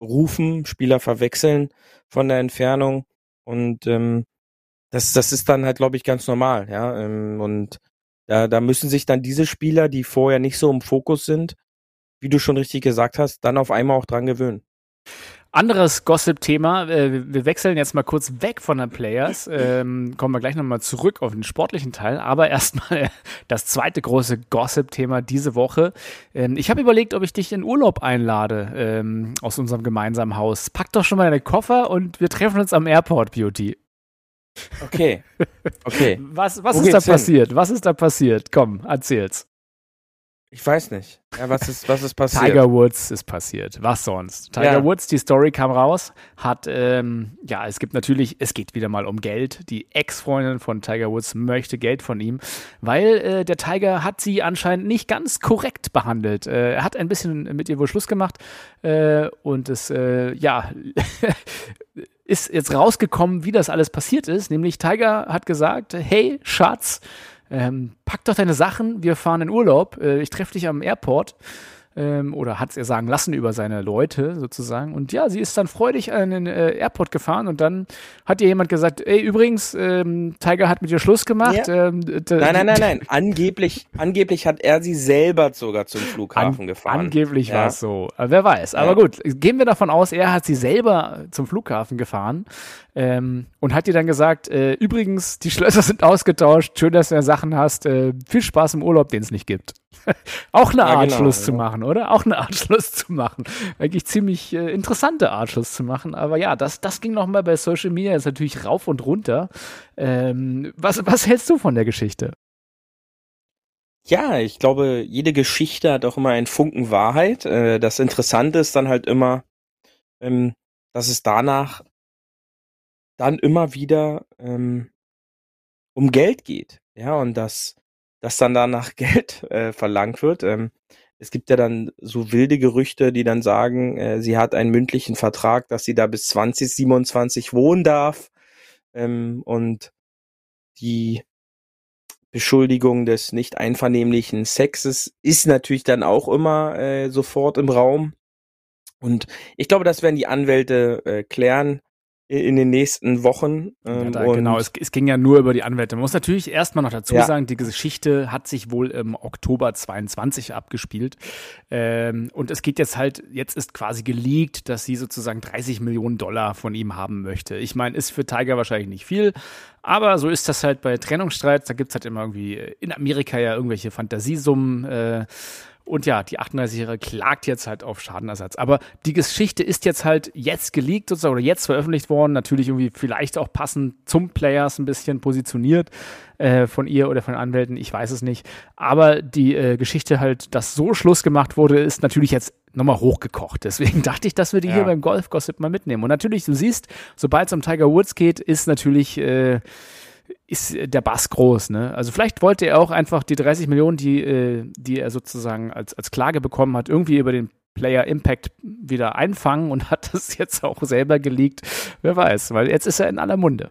rufen, Spieler verwechseln von der Entfernung und ähm, das, das ist dann halt, glaube ich, ganz normal, ja. Ähm, und da, da müssen sich dann diese Spieler, die vorher nicht so im Fokus sind, wie du schon richtig gesagt hast, dann auf einmal auch dran gewöhnen. Anderes Gossip-Thema. Äh, wir wechseln jetzt mal kurz weg von den Players. Ähm, kommen wir gleich nochmal zurück auf den sportlichen Teil. Aber erstmal das zweite große Gossip-Thema diese Woche. Ähm, ich habe überlegt, ob ich dich in Urlaub einlade ähm, aus unserem gemeinsamen Haus. Pack doch schon mal deine Koffer und wir treffen uns am Airport, Beauty. Okay. Okay. Was, was ist da hin? passiert? Was ist da passiert? Komm, erzähl's. Ich weiß nicht. Ja, was ist, was ist passiert? Tiger Woods ist passiert. Was sonst? Tiger ja. Woods, die Story kam raus, hat, ähm, ja, es gibt natürlich, es geht wieder mal um Geld. Die Ex-Freundin von Tiger Woods möchte Geld von ihm, weil äh, der Tiger hat sie anscheinend nicht ganz korrekt behandelt. Äh, er hat ein bisschen mit ihr wohl Schluss gemacht äh, und es, äh, ja, ist jetzt rausgekommen, wie das alles passiert ist. Nämlich Tiger hat gesagt, hey Schatz, ähm, pack doch deine Sachen, wir fahren in Urlaub, äh, ich treffe dich am Airport ähm, oder hat es ihr sagen lassen über seine Leute sozusagen. Und ja, sie ist dann freudig an den äh, Airport gefahren und dann hat ihr jemand gesagt, ey, übrigens, ähm, Tiger hat mit ihr Schluss gemacht. Ja. Ähm, nein, nein, nein, nein. Angeblich, angeblich hat er sie selber sogar zum Flughafen an, gefahren. Angeblich ja. war es so. Aber wer weiß. Aber ja. gut, gehen wir davon aus, er hat sie selber zum Flughafen gefahren. Ähm, und hat ihr dann gesagt, äh, übrigens, die Schlösser sind ausgetauscht, schön, dass du ja Sachen hast, äh, viel Spaß im Urlaub, den es nicht gibt. Auch eine Art genau, Schluss ja. zu machen, oder? Auch eine Art Schluss zu machen. Eigentlich ziemlich äh, interessante Art Schluss zu machen. Aber ja, das, das ging nochmal bei Social Media jetzt natürlich rauf und runter. Ähm, was, was hältst du von der Geschichte? Ja, ich glaube, jede Geschichte hat auch immer einen Funken Wahrheit. Äh, das Interessante ist dann halt immer, ähm, dass es danach dann immer wieder ähm, um Geld geht. Ja, und dass, dass dann danach Geld äh, verlangt wird. Ähm, es gibt ja dann so wilde Gerüchte, die dann sagen, äh, sie hat einen mündlichen Vertrag, dass sie da bis 2027 wohnen darf. Ähm, und die Beschuldigung des nicht einvernehmlichen Sexes ist natürlich dann auch immer äh, sofort im Raum. Und ich glaube, das werden die Anwälte äh, klären in den nächsten Wochen. Ähm, ja, genau, es, es, ging ja nur über die Anwälte. Man muss natürlich erstmal noch dazu ja. sagen, die Geschichte hat sich wohl im Oktober 22 abgespielt. Ähm, und es geht jetzt halt, jetzt ist quasi geleakt, dass sie sozusagen 30 Millionen Dollar von ihm haben möchte. Ich meine, ist für Tiger wahrscheinlich nicht viel, aber so ist das halt bei Trennungsstreits. Da gibt's halt immer irgendwie in Amerika ja irgendwelche Fantasiesummen. Äh, und ja, die 38-Jährige klagt jetzt halt auf Schadenersatz. Aber die Geschichte ist jetzt halt jetzt geleakt sozusagen oder jetzt veröffentlicht worden. Natürlich irgendwie vielleicht auch passend zum Players ein bisschen positioniert äh, von ihr oder von Anwälten. Ich weiß es nicht. Aber die äh, Geschichte halt, dass so Schluss gemacht wurde, ist natürlich jetzt nochmal hochgekocht. Deswegen dachte ich, dass wir die ja. hier beim Golf-Gossip mal mitnehmen. Und natürlich, du siehst, sobald es um Tiger Woods geht, ist natürlich äh, ist der Bass groß, ne? Also vielleicht wollte er auch einfach die 30 Millionen, die, äh, die er sozusagen als, als Klage bekommen hat, irgendwie über den Player Impact wieder einfangen und hat das jetzt auch selber geleakt. Wer weiß, weil jetzt ist er in aller Munde.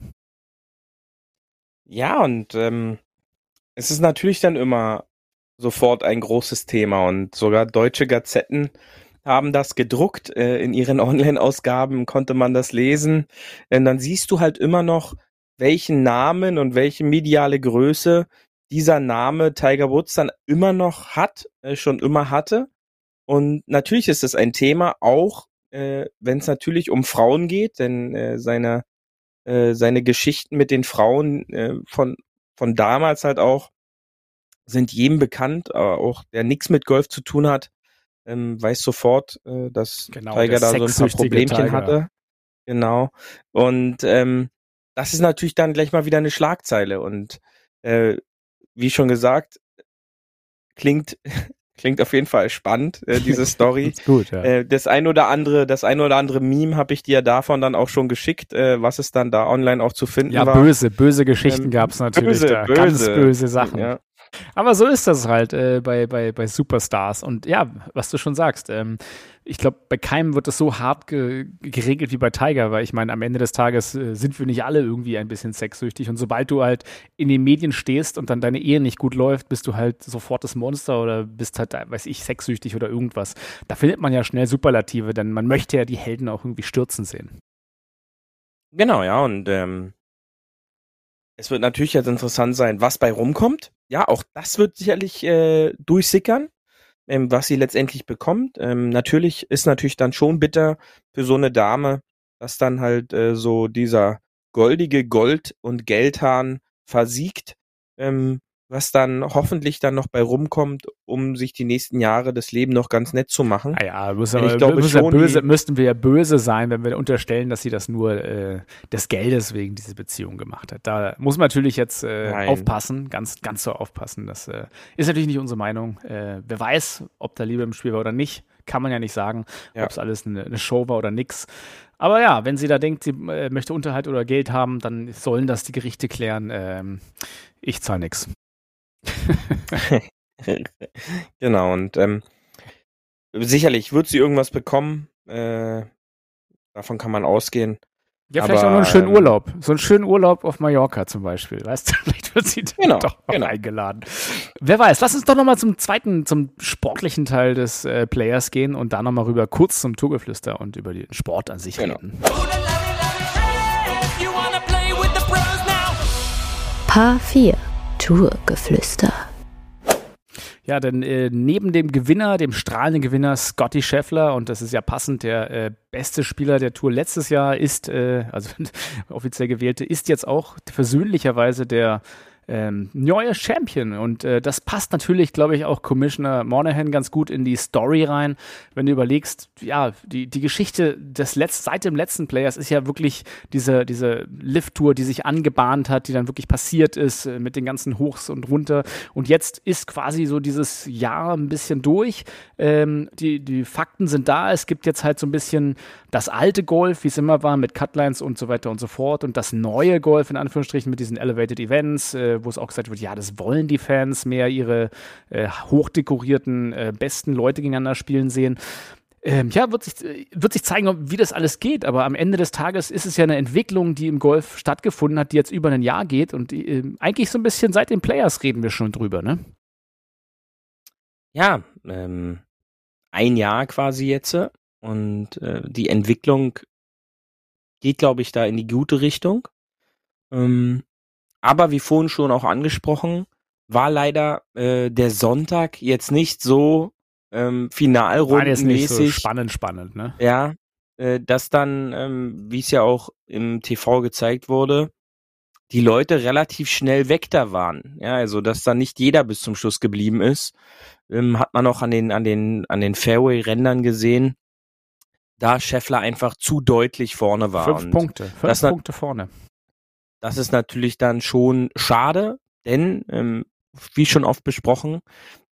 Ja, und ähm, es ist natürlich dann immer sofort ein großes Thema und sogar deutsche Gazetten haben das gedruckt. Äh, in ihren Online-Ausgaben konnte man das lesen. Denn dann siehst du halt immer noch, welchen Namen und welche mediale Größe dieser Name Tiger Woods dann immer noch hat, äh, schon immer hatte. Und natürlich ist es ein Thema, auch äh, wenn es natürlich um Frauen geht, denn äh, seine, äh, seine Geschichten mit den Frauen äh, von, von damals halt auch sind jedem bekannt, aber auch der nichts mit Golf zu tun hat, ähm, weiß sofort, äh, dass genau, Tiger da so ein paar Problemchen Tiger. hatte. Genau. Und ähm, das ist natürlich dann gleich mal wieder eine Schlagzeile. Und äh, wie schon gesagt, klingt klingt auf jeden Fall spannend äh, diese Story. gut, ja. äh, das ein oder andere, das ein oder andere Meme habe ich dir davon dann auch schon geschickt, äh, was es dann da online auch zu finden ja, war. Ja, böse, böse Geschichten ähm, gab's natürlich böse, da, böse, ganz böse Sachen. Ja. Aber so ist das halt äh, bei, bei, bei Superstars. Und ja, was du schon sagst, ähm, ich glaube, bei keinem wird das so hart ge geregelt wie bei Tiger, weil ich meine, am Ende des Tages äh, sind wir nicht alle irgendwie ein bisschen sexsüchtig. Und sobald du halt in den Medien stehst und dann deine Ehe nicht gut läuft, bist du halt sofort das Monster oder bist halt, weiß ich, sexsüchtig oder irgendwas. Da findet man ja schnell Superlative, denn man möchte ja die Helden auch irgendwie stürzen sehen. Genau, ja, und ähm, es wird natürlich jetzt interessant sein, was bei rumkommt. Ja, auch das wird sicherlich äh, durchsickern, ähm, was sie letztendlich bekommt. Ähm, natürlich ist natürlich dann schon bitter für so eine Dame, dass dann halt äh, so dieser goldige Gold- und Geldhahn versiegt. Ähm, was dann hoffentlich dann noch bei rumkommt, um sich die nächsten Jahre das Leben noch ganz nett zu machen. Ah ja, müssen, ich glaube müssen, schon, böse, müssten wir ja böse sein, wenn wir unterstellen, dass sie das nur äh, des Geldes wegen diese Beziehung gemacht hat. Da muss man natürlich jetzt äh, aufpassen, ganz, ganz so aufpassen. Das äh, ist natürlich nicht unsere Meinung. Äh, wer weiß, ob da Liebe im Spiel war oder nicht, kann man ja nicht sagen, ja. ob es alles eine, eine Show war oder nix. Aber ja, wenn sie da denkt, sie äh, möchte Unterhalt oder Geld haben, dann sollen das die Gerichte klären. Ähm, ich zahle nichts. genau, und ähm, sicherlich wird sie irgendwas bekommen. Äh, davon kann man ausgehen. Ja, vielleicht Aber, auch noch einen schönen ähm, Urlaub. So einen schönen Urlaub auf Mallorca zum Beispiel. Weißt du, vielleicht wird sie genau, doch genau. eingeladen. Wer weiß, lass uns doch nochmal zum zweiten, zum sportlichen Teil des äh, Players gehen und da nochmal rüber kurz zum Tourgeflüster und über den Sport an sich genau. reden. Paar 4 Tourgeflüster. Ja, denn äh, neben dem Gewinner, dem strahlenden Gewinner Scotty Scheffler, und das ist ja passend, der äh, beste Spieler der Tour letztes Jahr ist, äh, also offiziell gewählte, ist jetzt auch versöhnlicherweise der ähm, neuer Champion. Und äh, das passt natürlich, glaube ich, auch Commissioner Monahan ganz gut in die Story rein. Wenn du überlegst, ja, die, die Geschichte des Letz seit dem letzten Players ist ja wirklich diese, diese Lift-Tour, die sich angebahnt hat, die dann wirklich passiert ist äh, mit den ganzen Hochs und runter. Und jetzt ist quasi so dieses Jahr ein bisschen durch. Ähm, die, die Fakten sind da. Es gibt jetzt halt so ein bisschen das alte Golf, wie es immer war, mit Cutlines und so weiter und so fort. Und das neue Golf, in Anführungsstrichen, mit diesen Elevated Events, äh, wo es auch gesagt wird, ja, das wollen die Fans mehr ihre äh, hochdekorierten, äh, besten Leute gegeneinander spielen sehen. Ähm, ja, wird sich, äh, wird sich zeigen, wie das alles geht. Aber am Ende des Tages ist es ja eine Entwicklung, die im Golf stattgefunden hat, die jetzt über ein Jahr geht. Und äh, eigentlich so ein bisschen seit den Players reden wir schon drüber, ne? Ja, ähm, ein Jahr quasi jetzt. Und äh, die Entwicklung geht, glaube ich, da in die gute Richtung. Ähm, aber wie vorhin schon auch angesprochen, war leider äh, der Sonntag jetzt nicht so ähm, finalrundenmäßig. so spannend, spannend, ne? Ja, äh, dass dann, ähm, wie es ja auch im TV gezeigt wurde, die Leute relativ schnell weg da waren. Ja, also dass dann nicht jeder bis zum Schluss geblieben ist, ähm, hat man auch an den an den an den Fairway-Rändern gesehen, da Scheffler einfach zu deutlich vorne war. Fünf Punkte, fünf Punkte vorne. Das ist natürlich dann schon schade, denn, ähm, wie schon oft besprochen,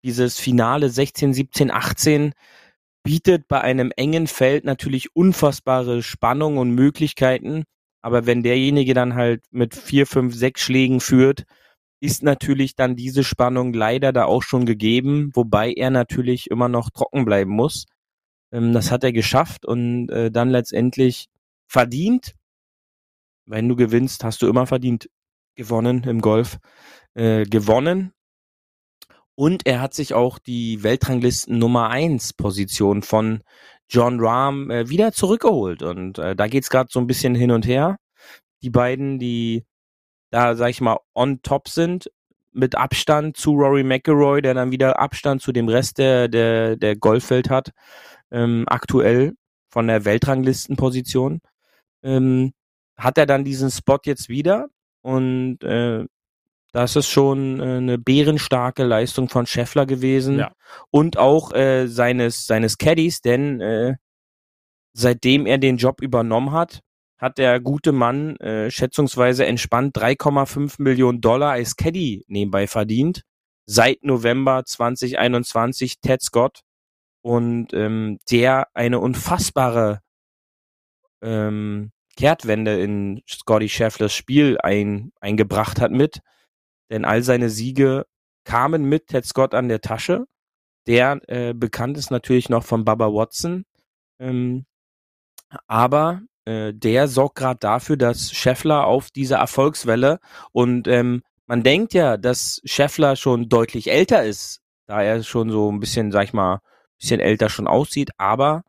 dieses Finale 16, 17, 18 bietet bei einem engen Feld natürlich unfassbare Spannung und Möglichkeiten. Aber wenn derjenige dann halt mit vier, fünf, sechs Schlägen führt, ist natürlich dann diese Spannung leider da auch schon gegeben, wobei er natürlich immer noch trocken bleiben muss. Ähm, das hat er geschafft und äh, dann letztendlich verdient wenn du gewinnst, hast du immer verdient gewonnen im Golf. Äh, gewonnen. Und er hat sich auch die Weltranglisten Nummer 1 Position von John Rahm äh, wieder zurückgeholt. Und äh, da geht's gerade so ein bisschen hin und her. Die beiden, die da, sag ich mal, on top sind, mit Abstand zu Rory McIlroy, der dann wieder Abstand zu dem Rest der, der, der Golfwelt hat, ähm, aktuell von der Weltranglistenposition, ähm, hat er dann diesen Spot jetzt wieder und äh, das ist schon äh, eine bärenstarke Leistung von Scheffler gewesen ja. und auch äh, seines seines Caddies, denn äh, seitdem er den Job übernommen hat, hat der gute Mann äh, schätzungsweise entspannt 3,5 Millionen Dollar als Caddy nebenbei verdient. Seit November 2021 Ted Scott und ähm, der eine unfassbare ähm, Kehrtwende in Scotty Schefflers Spiel ein, eingebracht hat mit. Denn all seine Siege kamen mit Ted Scott an der Tasche. Der äh, bekannt ist natürlich noch von Baba Watson. Ähm, aber äh, der sorgt gerade dafür, dass Scheffler auf dieser Erfolgswelle und ähm, man denkt ja, dass Scheffler schon deutlich älter ist, da er schon so ein bisschen, sag ich mal, bisschen älter schon aussieht, aber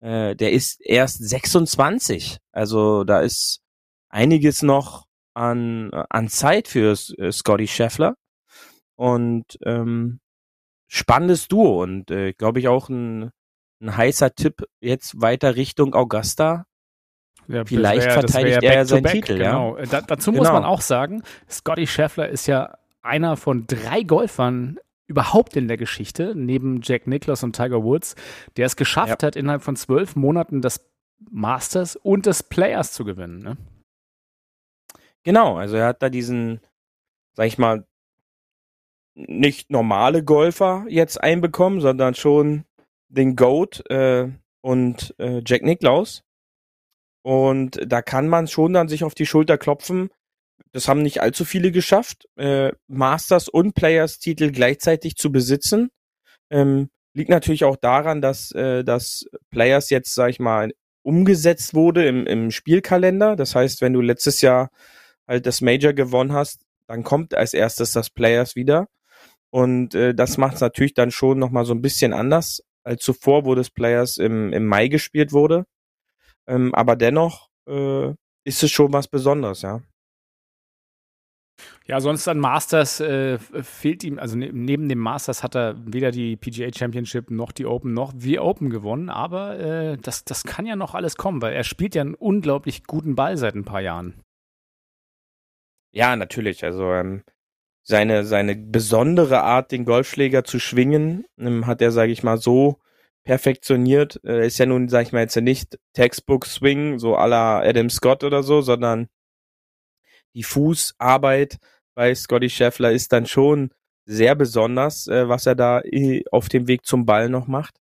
äh, der ist erst 26. Also da ist einiges noch an, an Zeit für äh, Scotty Scheffler. Und ähm, spannendes Duo und äh, glaube ich auch ein, ein heißer Tipp jetzt weiter Richtung Augusta. Ja, Vielleicht wär, verteidigt er ja seinen back, Titel. Genau. Ja. Da, dazu muss genau. man auch sagen, Scotty Scheffler ist ja einer von drei Golfern überhaupt in der Geschichte, neben Jack Nicklaus und Tiger Woods, der es geschafft ja. hat, innerhalb von zwölf Monaten das Masters und des Players zu gewinnen. Ne? Genau, also er hat da diesen, sag ich mal, nicht normale Golfer jetzt einbekommen, sondern schon den Goat äh, und äh, Jack Nicklaus. Und da kann man schon dann sich auf die Schulter klopfen, das haben nicht allzu viele geschafft, äh, Masters und Players Titel gleichzeitig zu besitzen. Ähm, liegt natürlich auch daran, dass äh, das Players jetzt, sag ich mal, umgesetzt wurde im, im Spielkalender. Das heißt, wenn du letztes Jahr halt das Major gewonnen hast, dann kommt als erstes das Players wieder. Und äh, das macht es natürlich dann schon nochmal so ein bisschen anders als zuvor, wo das Players im, im Mai gespielt wurde. Ähm, aber dennoch äh, ist es schon was Besonderes, ja. Ja, sonst an Masters äh, fehlt ihm, also ne, neben dem Masters hat er weder die PGA Championship noch die Open noch wie Open gewonnen, aber äh, das, das kann ja noch alles kommen, weil er spielt ja einen unglaublich guten Ball seit ein paar Jahren. Ja, natürlich. Also ähm, seine, seine besondere Art, den Golfschläger zu schwingen, ähm, hat er, sage ich mal, so perfektioniert. Äh, ist ja nun, sage ich mal, jetzt ja nicht Textbook Swing, so à la Adam Scott oder so, sondern die Fußarbeit bei Scotty Scheffler ist dann schon sehr besonders, äh, was er da auf dem Weg zum Ball noch macht.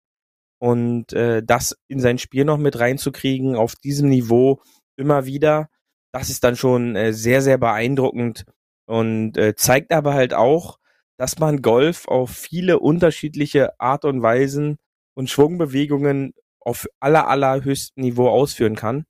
Und äh, das in sein Spiel noch mit reinzukriegen, auf diesem Niveau immer wieder, das ist dann schon äh, sehr, sehr beeindruckend und äh, zeigt aber halt auch, dass man Golf auf viele unterschiedliche Art und Weisen und Schwungbewegungen auf aller, allerhöchstem Niveau ausführen kann.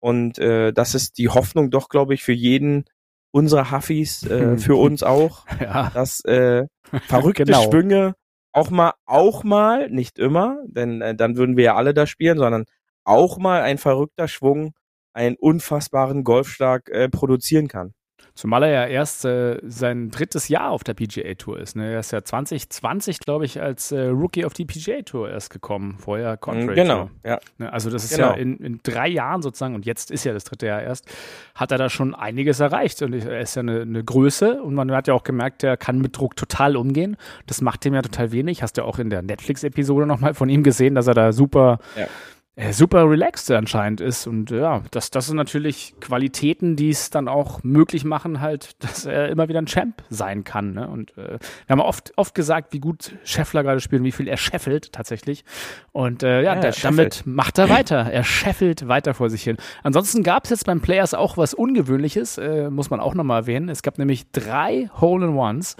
Und äh, das ist die Hoffnung doch, glaube ich, für jeden unserer Huffis, äh, für uns auch, ja. dass äh, verrückte genau. Schwünge auch mal, auch mal, nicht immer, denn äh, dann würden wir ja alle da spielen, sondern auch mal ein verrückter Schwung einen unfassbaren Golfschlag äh, produzieren kann. Zumal er ja erst äh, sein drittes Jahr auf der PGA Tour ist. Ne? Er ist ja 2020, glaube ich, als äh, Rookie auf die PGA Tour erst gekommen. Vorher Contract. Genau, ja. Ne? Also das ist genau. ja in, in, drei Jahren sozusagen, und jetzt ist ja das dritte Jahr erst, hat er da schon einiges erreicht. Und er ist ja eine, eine Größe und man hat ja auch gemerkt, er kann mit Druck total umgehen. Das macht ihm ja total wenig. Hast du ja auch in der Netflix-Episode nochmal von ihm gesehen, dass er da super ja super relaxed anscheinend ist. Und ja, das, das sind natürlich Qualitäten, die es dann auch möglich machen, halt, dass er immer wieder ein Champ sein kann. Ne? Und äh, wir haben oft, oft gesagt, wie gut Scheffler gerade spielt und wie viel er scheffelt tatsächlich. Und äh, ja, ja der, damit macht er weiter. Er scheffelt weiter vor sich hin. Ansonsten gab es jetzt beim Players auch was Ungewöhnliches, äh, muss man auch nochmal erwähnen. Es gab nämlich drei Hole-in-Ones.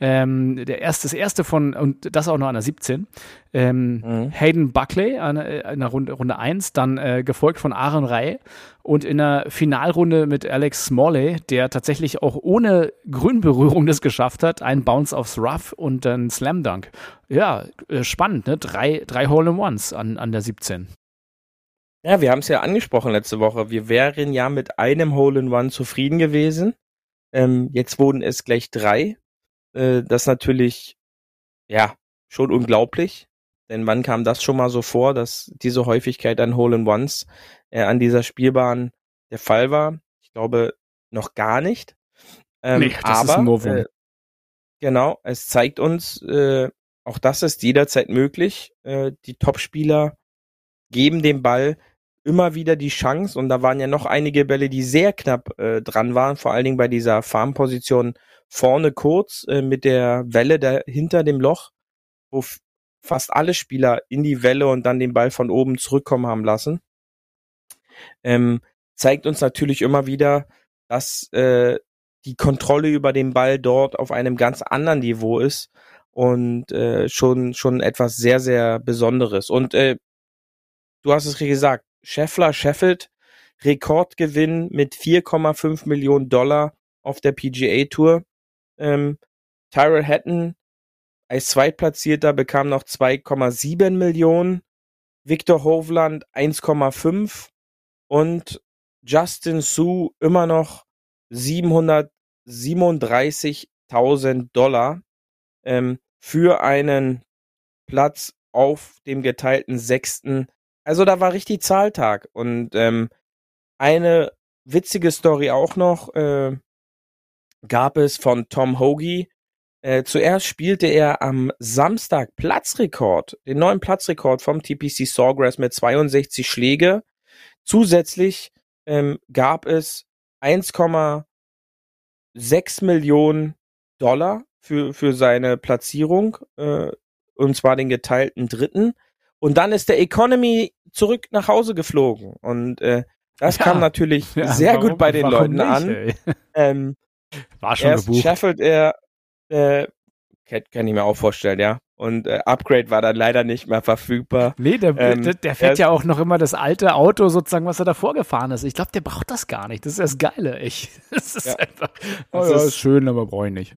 Ähm, der erste, das erste von, und das auch noch an der 17. Ähm, mhm. Hayden Buckley an, äh, in der Runde, Runde 1, dann äh, gefolgt von Aaron Ray und in der Finalrunde mit Alex Smalley, der tatsächlich auch ohne Grünberührung das geschafft hat, ein Bounce aufs Rough und dann Slam Dunk. Ja, äh, spannend, ne? Drei, drei Hole-in-Ones an, an der 17. Ja, wir haben es ja angesprochen letzte Woche. Wir wären ja mit einem Hole-in-One zufrieden gewesen. Ähm, jetzt wurden es gleich drei. Äh, das natürlich, ja, schon unglaublich. Denn wann kam das schon mal so vor, dass diese Häufigkeit an Hole-in-Ones äh, an dieser Spielbahn der Fall war? Ich glaube noch gar nicht. Ähm, nee, das aber, ist ein äh, genau, es zeigt uns, äh, auch das ist jederzeit möglich. Äh, die Topspieler geben dem Ball immer wieder die Chance und da waren ja noch einige Bälle, die sehr knapp äh, dran waren, vor allen Dingen bei dieser Farmposition vorne kurz äh, mit der Welle da hinter dem Loch, wo fast alle Spieler in die Welle und dann den Ball von oben zurückkommen haben lassen. Ähm, zeigt uns natürlich immer wieder, dass äh, die Kontrolle über den Ball dort auf einem ganz anderen Niveau ist und äh, schon schon etwas sehr sehr Besonderes. Und äh, du hast es gesagt, Scheffler Sheffield Rekordgewinn mit 4,5 Millionen Dollar auf der PGA Tour. Ähm, Tyrell Hatton als Zweitplatzierter bekam noch 2,7 Millionen. Victor Hovland 1,5 und Justin Sue immer noch 737.000 Dollar ähm, für einen Platz auf dem geteilten sechsten. Also da war richtig Zahltag. Und ähm, eine witzige Story auch noch äh, gab es von Tom Hoagie. Äh, zuerst spielte er am Samstag Platzrekord, den neuen Platzrekord vom TPC Sawgrass mit 62 Schläge. Zusätzlich ähm, gab es 1,6 Millionen Dollar für, für seine Platzierung, äh, und zwar den geteilten dritten. Und dann ist der Economy zurück nach Hause geflogen. Und äh, das ja, kam natürlich ja, sehr warum, gut bei den Leuten nicht, an. Ähm, War schon erst gebucht. Sheffield, er äh, kann, kann ich mir auch vorstellen, ja. Und äh, Upgrade war dann leider nicht mehr verfügbar. Nee, der, ähm, der, der fährt ja auch noch immer das alte Auto sozusagen, was er davor gefahren ist. Ich glaube, der braucht das gar nicht. Das ist das Geile, echt. Das ist ja. einfach. Oh, das ja, ist schön, aber brauche ich nicht.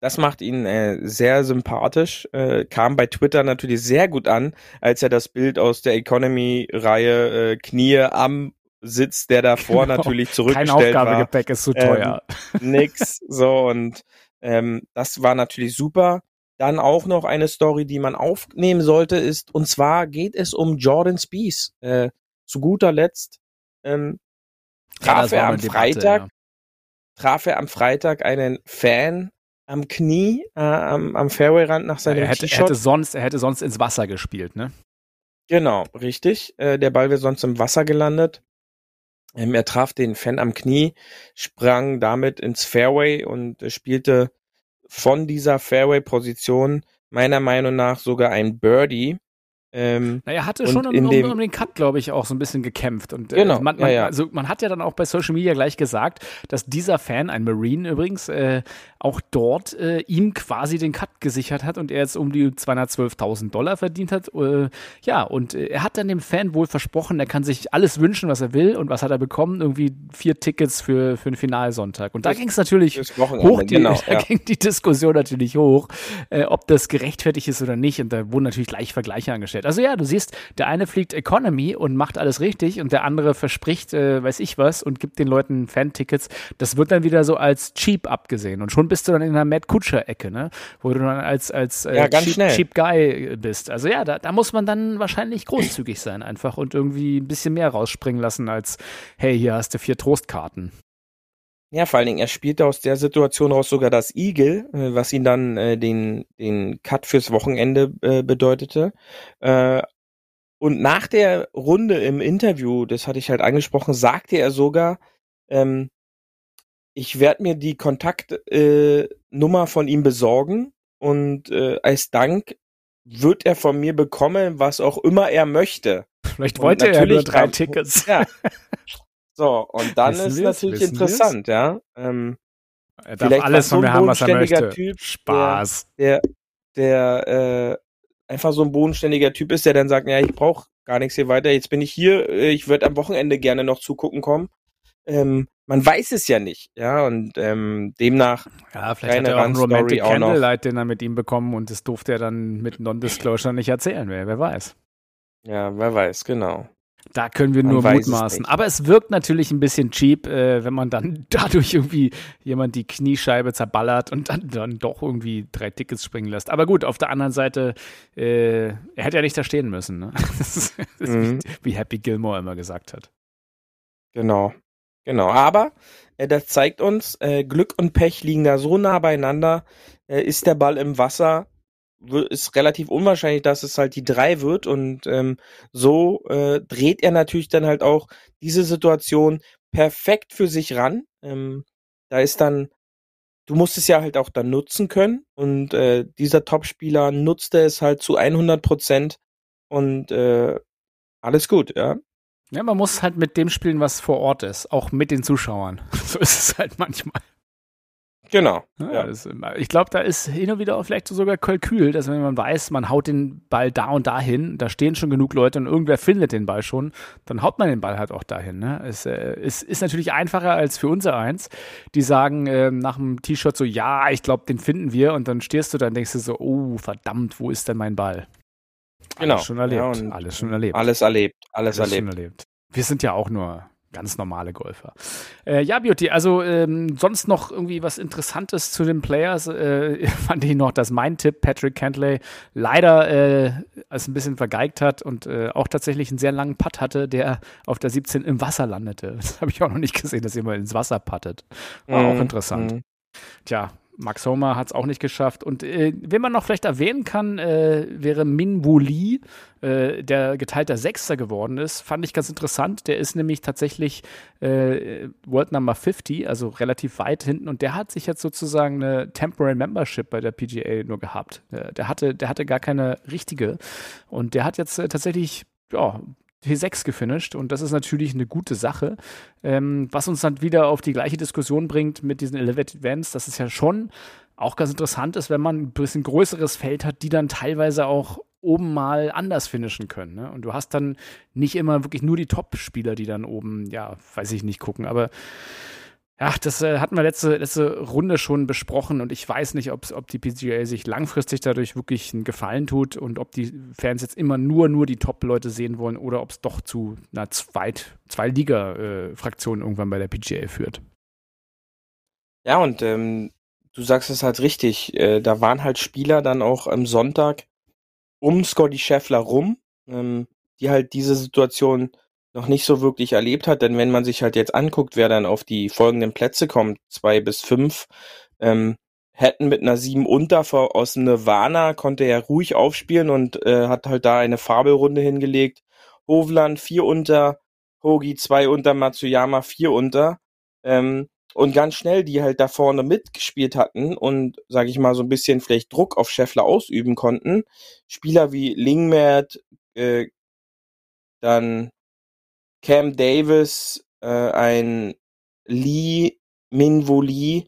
Das macht ihn äh, sehr sympathisch. Äh, kam bei Twitter natürlich sehr gut an, als er das Bild aus der Economy-Reihe äh, Knie am Sitz, der davor genau. natürlich zurückgestellt Kein Aufgabegepäck ist zu teuer. Ähm, nix. So und ähm, das war natürlich super. Dann auch noch eine Story, die man aufnehmen sollte, ist, und zwar geht es um Jordan Spies. Äh, zu guter Letzt ähm, traf ja, er am Debatte, Freitag, ja. traf er am Freitag einen Fan am Knie, äh, am, am Fairwayrand nach seinem ja, er hätte, er hätte sonst, er hätte sonst ins Wasser gespielt, ne? Genau, richtig. Äh, der Ball wäre sonst im Wasser gelandet. Ähm, er traf den Fan am Knie, sprang damit ins Fairway und äh, spielte von dieser Fairway-Position meiner Meinung nach sogar ein Birdie. Ähm, naja, er hatte schon um, um, um, den Cut, glaube ich, auch so ein bisschen gekämpft. Und äh, genau, man, man, ja, ja. Also man hat ja dann auch bei Social Media gleich gesagt, dass dieser Fan, ein Marine übrigens, äh, auch dort äh, ihm quasi den Cut gesichert hat und er jetzt um die 212.000 Dollar verdient hat. Äh, ja, und äh, er hat dann dem Fan wohl versprochen, er kann sich alles wünschen, was er will. Und was hat er bekommen? Irgendwie vier Tickets für, für einen Finalsonntag. Und da ging es natürlich hoch, die, genau, da ging die Diskussion natürlich hoch, äh, ob das gerechtfertigt ist oder nicht. Und da wurden natürlich gleich Vergleiche angestellt. Also ja, du siehst, der eine fliegt Economy und macht alles richtig und der andere verspricht, äh, weiß ich was, und gibt den Leuten Fan-Tickets. Das wird dann wieder so als cheap abgesehen. Und schon bist du dann in einer Matt Kutscher-Ecke, ne? Wo du dann als, als äh, ja, cheap, cheap, Guy bist. Also ja, da, da muss man dann wahrscheinlich großzügig sein einfach und irgendwie ein bisschen mehr rausspringen lassen als, hey, hier hast du vier Trostkarten. Ja, vor allen Dingen, er spielte aus der Situation raus sogar das Eagle, äh, was ihn dann äh, den, den Cut fürs Wochenende äh, bedeutete. Äh, und nach der Runde im Interview, das hatte ich halt angesprochen, sagte er sogar, ähm, ich werde mir die Kontaktnummer äh, von ihm besorgen und äh, als Dank wird er von mir bekommen, was auch immer er möchte. Vielleicht wollte er nur drei Tickets. Ja. So, und dann wissen ist natürlich interessant, wir's? ja. Ähm, er darf alles von mir haben, was er möchte. Typ, Spaß. Der, der, der äh, einfach so ein bodenständiger Typ ist, der dann sagt, ja, ich brauche gar nichts hier weiter, jetzt bin ich hier, äh, ich würde am Wochenende gerne noch zugucken kommen. Ähm, man weiß es ja nicht, ja, und ähm, demnach. Ja, vielleicht hat er auch einen Romantic Candlelight Dinner mit ihm bekommen und das durfte er dann mit Non-Disclosure nicht erzählen, wer, wer weiß. Ja, wer weiß, genau. Da können wir Man nur es mutmaßen. Aber es wirkt natürlich ein bisschen cheap, äh, wenn man dann dadurch irgendwie jemand die Kniescheibe zerballert und dann, dann doch irgendwie drei Tickets springen lässt. Aber gut, auf der anderen Seite, äh, er hätte ja nicht da stehen müssen. Ne? Das ist, Mhm. Wie Happy Gilmore immer gesagt hat. Genau. Genau. Aber äh, das zeigt uns, äh, Glück und Pech liegen da so nah beieinander. Äh, ist der Ball im Wasser, ist relativ unwahrscheinlich, dass es halt die drei wird. Und ähm, so äh, dreht er natürlich dann halt auch diese Situation perfekt für sich ran. Ähm, da ist dann, du musst es ja halt auch dann nutzen können. Und äh, dieser Topspieler nutzte es halt zu 100 Prozent. Und äh, alles gut, ja. Ja, man muss halt mit dem spielen, was vor Ort ist, auch mit den Zuschauern. So ist es halt manchmal. Genau. Ja, Ja. das, ich glaube, da ist hin und wieder auch vielleicht sogar Kalkül, dass wenn man weiß, man haut den Ball da und dahin, da stehen schon genug Leute und irgendwer findet den Ball schon, dann haut man den Ball halt auch dahin. Ne? Es, äh, es ist natürlich einfacher als für unser Eins, die sagen ähm, nach dem T-Shirt so, ja, ich glaube, den finden wir und dann stehst du da und denkst du so, oh, verdammt, wo ist denn mein Ball? Genau. Alles schon erlebt. Ja, alles schon erlebt. Alles erlebt, alles, Alles erlebt. Wir sind ja auch nur ganz normale Golfer. Äh, ja, Beauty, also ähm, sonst noch irgendwie was Interessantes zu den Players äh, fand ich noch, dass mein Tipp Patrick Cantley leider äh, es ein bisschen vergeigt hat und äh, auch tatsächlich einen sehr langen Putt hatte, der auf der 17 im Wasser landete. Das habe ich auch noch nicht gesehen, dass jemand ins Wasser puttet. War auch Mhm, interessant. mhm. Tja, Max Homer hat es auch nicht geschafft. Und äh, wen man noch vielleicht erwähnen kann, äh, wäre Min Woo Lee, äh, der geteilter Sechster geworden ist. Fand ich ganz interessant. Der ist nämlich tatsächlich äh, World Number 50, also relativ weit hinten. Und der hat sich jetzt sozusagen eine Temporary Membership bei der PGA nur gehabt. Der, der, hatte, der hatte gar keine richtige. Und der hat jetzt äh, tatsächlich, ja, P6 gefinisht und das ist natürlich eine gute Sache. Ähm, was uns dann wieder auf die gleiche Diskussion bringt mit diesen Elevated Events, dass es ja schon auch ganz interessant ist, wenn man ein bisschen größeres Feld hat, die dann teilweise auch oben mal anders finishen können. Ne? Und du hast dann nicht immer wirklich nur die Top-Spieler, die dann oben, ja, weiß ich nicht, gucken. Aber ja, das äh, hatten wir letzte, letzte Runde schon besprochen und ich weiß nicht, ob die PGA sich langfristig dadurch wirklich einen Gefallen tut und ob die Fans jetzt immer nur, nur die Top-Leute sehen wollen oder ob es doch zu einer Zweit-, Zwei-Liga-Fraktion irgendwann bei der PGA führt. Ja, und ähm, du sagst es halt richtig. Äh, da waren halt Spieler dann auch am Sonntag um Scotty Scheffler rum, ähm, die halt diese Situation noch nicht so wirklich erlebt hat. Denn wenn man sich halt jetzt anguckt, wer dann auf die folgenden Plätze kommt, zwei bis fünf, ähm, hätten mit einer sieben unter vor- aus Nirvana konnte er ruhig aufspielen und äh, hat halt da eine Fabelrunde hingelegt. Hovland vier unter, Hogi zwei unter, Matsuyama vier unter. Ähm, und ganz schnell, die halt da vorne mitgespielt hatten und, sage ich mal, so ein bisschen vielleicht Druck auf Scheffler ausüben konnten. Spieler wie Lingmert, äh, dann Cam Davis, äh, ein Lee, Minwo Lee,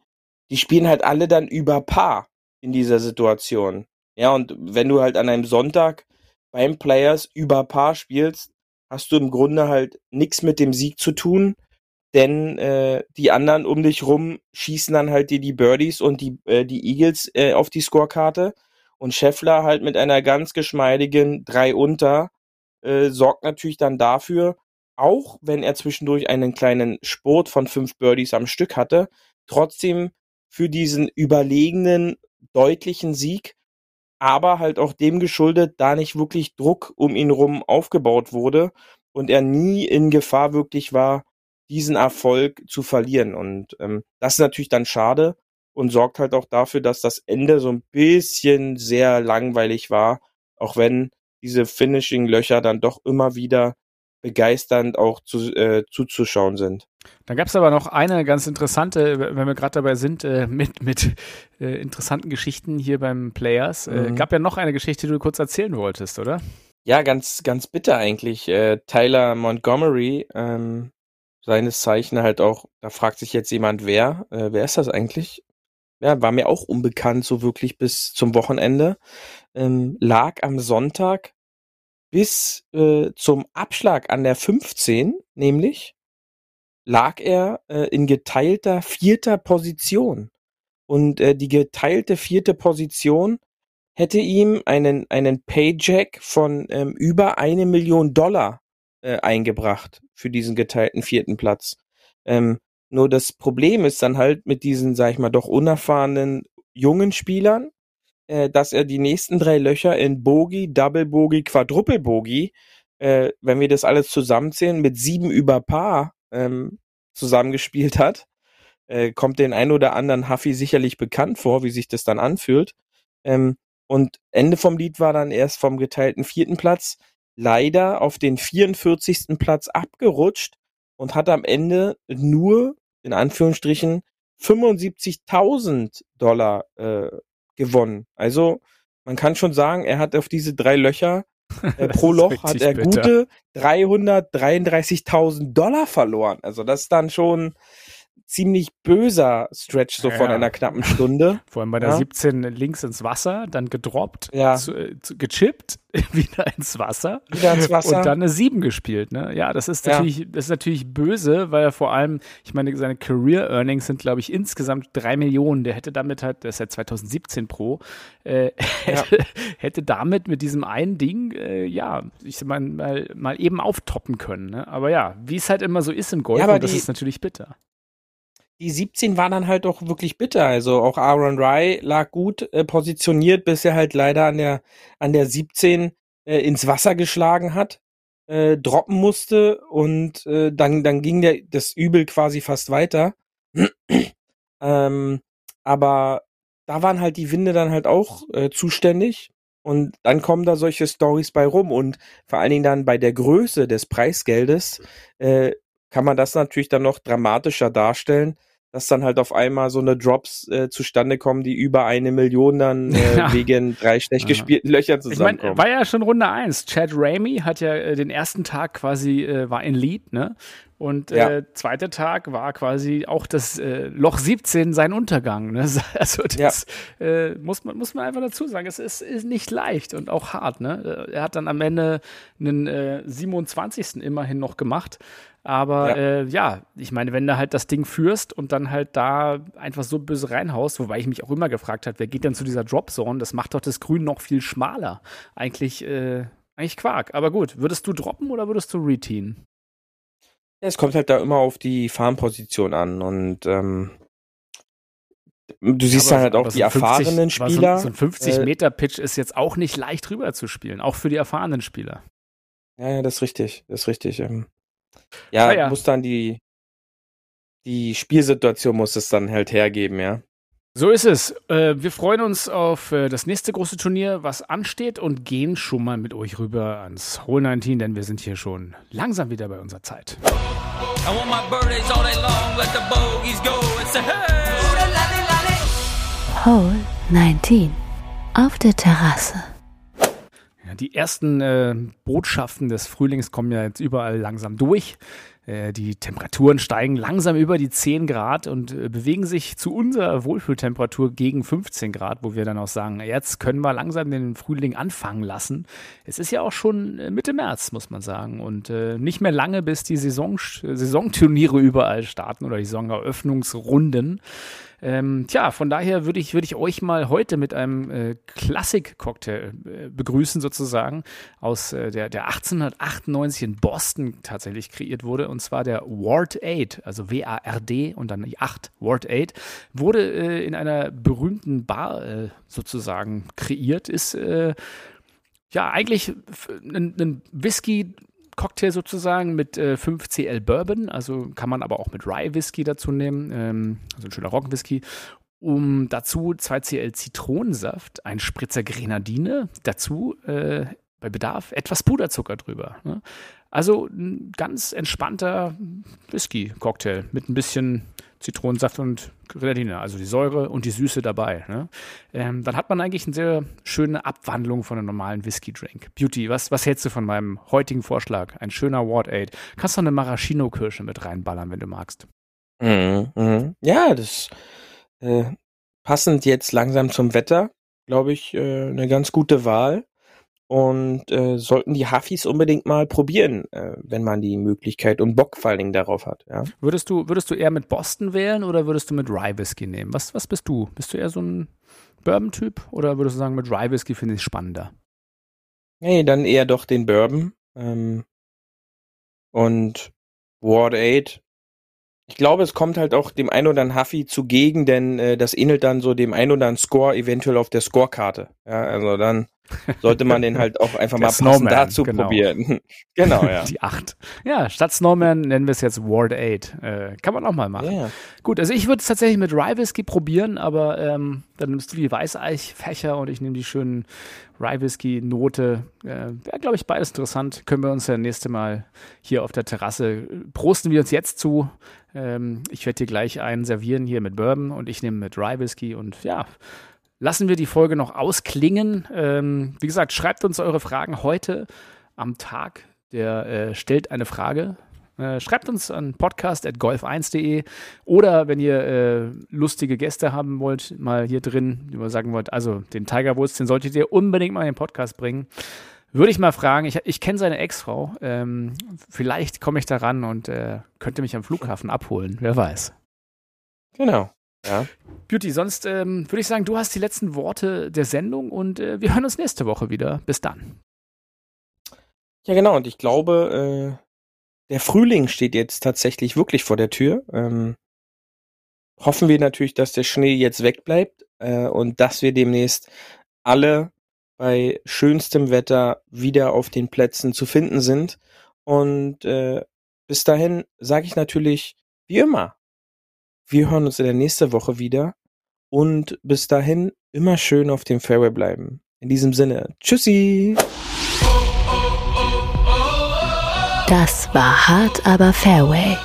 die spielen halt alle dann über Paar in dieser Situation. Ja, und wenn du halt an einem Sonntag beim Players über Paar spielst, hast du im Grunde halt nichts mit dem Sieg zu tun, denn äh, die anderen um dich rum schießen dann halt dir die Birdies und die, äh, die Eagles äh, auf die Scorekarte und Scheffler halt mit einer ganz geschmeidigen drei unter äh, sorgt natürlich dann dafür, auch wenn er zwischendurch einen kleinen Sport von fünf Birdies am Stück hatte, trotzdem für diesen überlegenen, deutlichen Sieg, aber halt auch dem geschuldet, da nicht wirklich Druck um ihn rum aufgebaut wurde und er nie in Gefahr wirklich war, diesen Erfolg zu verlieren. Und ähm, das ist natürlich dann schade und sorgt halt auch dafür, dass das Ende so ein bisschen sehr langweilig war, auch wenn diese Finishing-Löcher dann doch immer wieder begeisternd auch zu, äh, zuzuschauen sind. Dann gab es aber noch eine ganz interessante, wenn wir gerade dabei sind, äh, mit, mit äh, interessanten Geschichten hier beim Players. Äh, Mhm. gab ja noch eine Geschichte, die du kurz erzählen wolltest, oder? Ja, ganz, ganz bitter eigentlich. Äh, Tyler Montgomery, ähm, seines Zeichen halt auch, da fragt sich jetzt jemand, wer, äh, wer ist das eigentlich? Ja, war mir auch unbekannt, so wirklich bis zum Wochenende. Ähm, lag am Sonntag bis äh, zum Abschlag an der 15, nämlich, lag er äh, in geteilter vierter Position. Und äh, die geteilte vierte Position hätte ihm einen, einen Paycheck von ähm, über eine Million Dollar äh, eingebracht für diesen geteilten vierten Platz. Ähm, nur das Problem ist dann halt mit diesen, sag ich mal, doch unerfahrenen jungen Spielern, dass er die nächsten drei Löcher in Bogie, Double Bogie, Quadruple Bogie, äh, wenn wir das alles zusammenzählen, mit sieben über Paar ähm, zusammengespielt hat. Äh, kommt den ein oder anderen Huffy sicherlich bekannt vor, wie sich das dann anfühlt. Ähm, und Ende vom Lied war dann erst vom geteilten vierten Platz leider auf den 44. Platz abgerutscht und hat am Ende nur, in Anführungsstrichen, 75.000 Dollar äh, gewonnen. Also man kann schon sagen, er hat auf diese drei Löcher äh, pro Loch hat er bitter. gute 333.000 Dollar verloren. Also das ist dann schon ziemlich böser Stretch so ja, von einer knappen Stunde. Vor allem bei der ja. 17 links ins Wasser, dann gedroppt, ja. zu, äh, zu, gechippt, wieder ins Wasser. Wieder ins Wasser. Und dann eine 7 gespielt. Ne? Ja, das ist, natürlich, das ist natürlich böse, weil er vor allem, ich meine, seine Career Earnings sind, glaube ich, insgesamt 3 Millionen. Der hätte damit halt, der ist ja 2017 Pro, äh, hätte, hätte, damit mit diesem einen Ding, äh, ja, ich meine, mal, mal eben auftoppen können. Ne? Aber ja, wie es halt immer so ist im Golf, und das ist natürlich bitter die 17 war dann halt auch wirklich bitter. Also auch Aaron Rye lag gut äh, positioniert, bis er halt leider an der, an der 17 äh, ins Wasser geschlagen hat, äh, droppen musste und äh, dann, dann ging der, das Übel quasi fast weiter. ähm, aber da waren halt die Winde dann halt auch äh, zuständig. Und dann kommen da solche Stories bei rum und vor allen Dingen dann bei der Größe des Preisgeldes äh, kann man das natürlich dann noch dramatischer darstellen, dass dann halt auf einmal so eine Drops äh, zustande kommen, die über eine Million dann äh, ja. wegen drei schlecht gespielten ja. Löchern zusammenkommen. Ich mein, war ja schon Runde eins. Chad Ramey hat ja äh, den ersten Tag quasi, äh, war in Lead, ne? Und ja. äh, zweiter Tag war quasi auch das äh, Loch 17 sein Untergang. Ne? Also das ja. äh, muss, man, muss man einfach dazu sagen. Es ist, ist nicht leicht und auch hart. Ne? Er hat dann am Ende einen äh, 27. immerhin noch gemacht. Aber ja. Äh, ja, ich meine, wenn du halt das Ding führst und dann halt da einfach so böse reinhaust, wobei ich mich auch immer gefragt habe, wer geht denn zu dieser Dropzone? Das macht doch das Grün noch viel schmaler. Eigentlich, äh, eigentlich Quark. Aber gut, würdest du droppen oder würdest du reteen? Es kommt halt da immer auf die Farmposition an und ähm, du siehst ja, dann halt auch die so erfahrenen 50, Spieler. So, ein 50-Meter-Pitch äh, ist jetzt auch nicht leicht rüber zu spielen, auch für die erfahrenen Spieler. Ja, ja, das ist richtig, das ist richtig. Ähm, ja, ja, muss dann die, die Spielsituation muss es dann halt hergeben, ja. So ist es. Äh, wir freuen uns auf äh, das nächste große Turnier, was ansteht und gehen schon mal mit euch rüber ans Hole 19, denn wir sind hier schon langsam wieder bei unserer Zeit. Hole 19 auf der Terrasse. Die ersten äh, Botschaften des Frühlings kommen ja jetzt überall langsam durch. Äh, die Temperaturen steigen langsam über die 10 Grad und äh, bewegen sich zu unserer Wohlfühltemperatur gegen 15 Grad, wo wir dann auch sagen, jetzt können wir langsam den Frühling anfangen lassen. Es ist ja auch schon äh, Mitte März, muss man sagen. Und nicht mehr lange, bis die Saison, Saisonturniere überall starten oder die Saisoneröffnungsrunden. Ähm, tja, von daher würde ich, würd ich euch mal heute mit einem äh, Klassik-Cocktail äh, begrüßen, sozusagen, aus äh, der, der 1898 in Boston tatsächlich kreiert wurde, und zwar der Ward 8, also W-A-R-D und dann die 8, Ward 8, wurde äh, in einer berühmten Bar äh, sozusagen kreiert, ist ja eigentlich ein, ein Whisky Cocktail sozusagen mit äh, 5 CL Bourbon, also kann man aber auch mit Rye Whisky dazu nehmen, ähm, also ein schöner Roggenwhisky. Um dazu 2 CL Zitronensaft, ein Spritzer Grenadine, dazu äh, bei Bedarf etwas Puderzucker drüber. Ne? Also ein ganz entspannter Whisky-Cocktail mit ein bisschen Zitronensaft und Grenadine, also die Säure und die Süße dabei. Ne? Ähm, dann hat man eigentlich eine sehr schöne Abwandlung von einem normalen Whisky-Drink. Beauty, was, was hältst du von meinem heutigen Vorschlag? Ein schöner Ward 8. Kannst du eine Maraschino-Kirsche mit reinballern, wenn du magst. Mhm, mh. Ja, das äh, passend jetzt langsam zum Wetter, glaube ich, äh, eine ganz gute Wahl. Und äh, sollten die Huffis unbedingt mal probieren, äh, wenn man die Möglichkeit und Bock vor allen Dingen darauf hat. Ja. Würdest du, würdest du eher mit Boston wählen oder würdest du mit Rye Whisky nehmen? Was, was bist du? Bist du eher so ein Bourbon-Typ oder würdest du sagen, mit Rye Whisky finde ich es spannender? Nee, dann eher doch den Bourbon. Ähm, Und Ward 8, ich glaube, es kommt halt auch dem ein oder anderen Huffy zugegen, denn äh, das ähnelt dann so dem ein oder anderen Score eventuell auf der Scorekarte. Ja, also dann sollte man den halt auch einfach mal Snowman, dazu genau. probieren. genau, ja. Die 8. Ja, statt Snowman nennen wir es jetzt Ward 8. Äh, kann man auch mal machen. Ja. Gut, also ich würde es tatsächlich mit Whisky probieren, aber ähm, dann nimmst du die Weißeichfächer und ich nehme die schönen Rye Whisky Note. Äh, Wäre, glaube ich, beides interessant. Können wir uns ja nächste Mal hier auf der Terrasse prosten wir uns jetzt zu. Ähm, ich werde dir gleich einen servieren hier mit Bourbon und ich nehme mit Rye Whisky und ja, lassen wir die Folge noch ausklingen. Ähm, wie gesagt, schreibt uns eure Fragen heute am Tag. Der äh, stellt eine Frage. Äh, schreibt uns an podcast.golf1.de oder wenn ihr äh, lustige Gäste haben wollt, mal hier drin, die ihr sagen wollt, also den Tiger Woods, den solltet ihr unbedingt mal in den Podcast bringen. Würde ich mal fragen, ich, ich kenne seine Ex-Frau, ähm, vielleicht komme ich da ran und äh, könnte mich am Flughafen abholen, wer weiß. Genau. Ja. Beauty, sonst ähm, würde ich sagen, du hast die letzten Worte der Sendung und äh, wir hören uns nächste Woche wieder. Bis dann. Ja, genau. Und ich glaube, äh, der Frühling steht jetzt tatsächlich wirklich vor der Tür. Ähm, hoffen wir natürlich, dass der Schnee jetzt wegbleibt äh, und dass wir demnächst alle bei schönstem Wetter wieder auf den Plätzen zu finden sind. Und äh, bis dahin sage ich natürlich, wie immer, wir hören uns in der nächsten Woche wieder. Und bis dahin immer schön auf dem Fairway bleiben. In diesem Sinne, tschüssi! Das war hart, aber Fairway.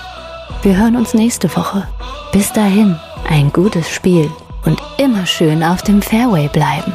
Wir hören uns nächste Woche. Bis dahin, ein gutes Spiel und immer schön auf dem Fairway bleiben.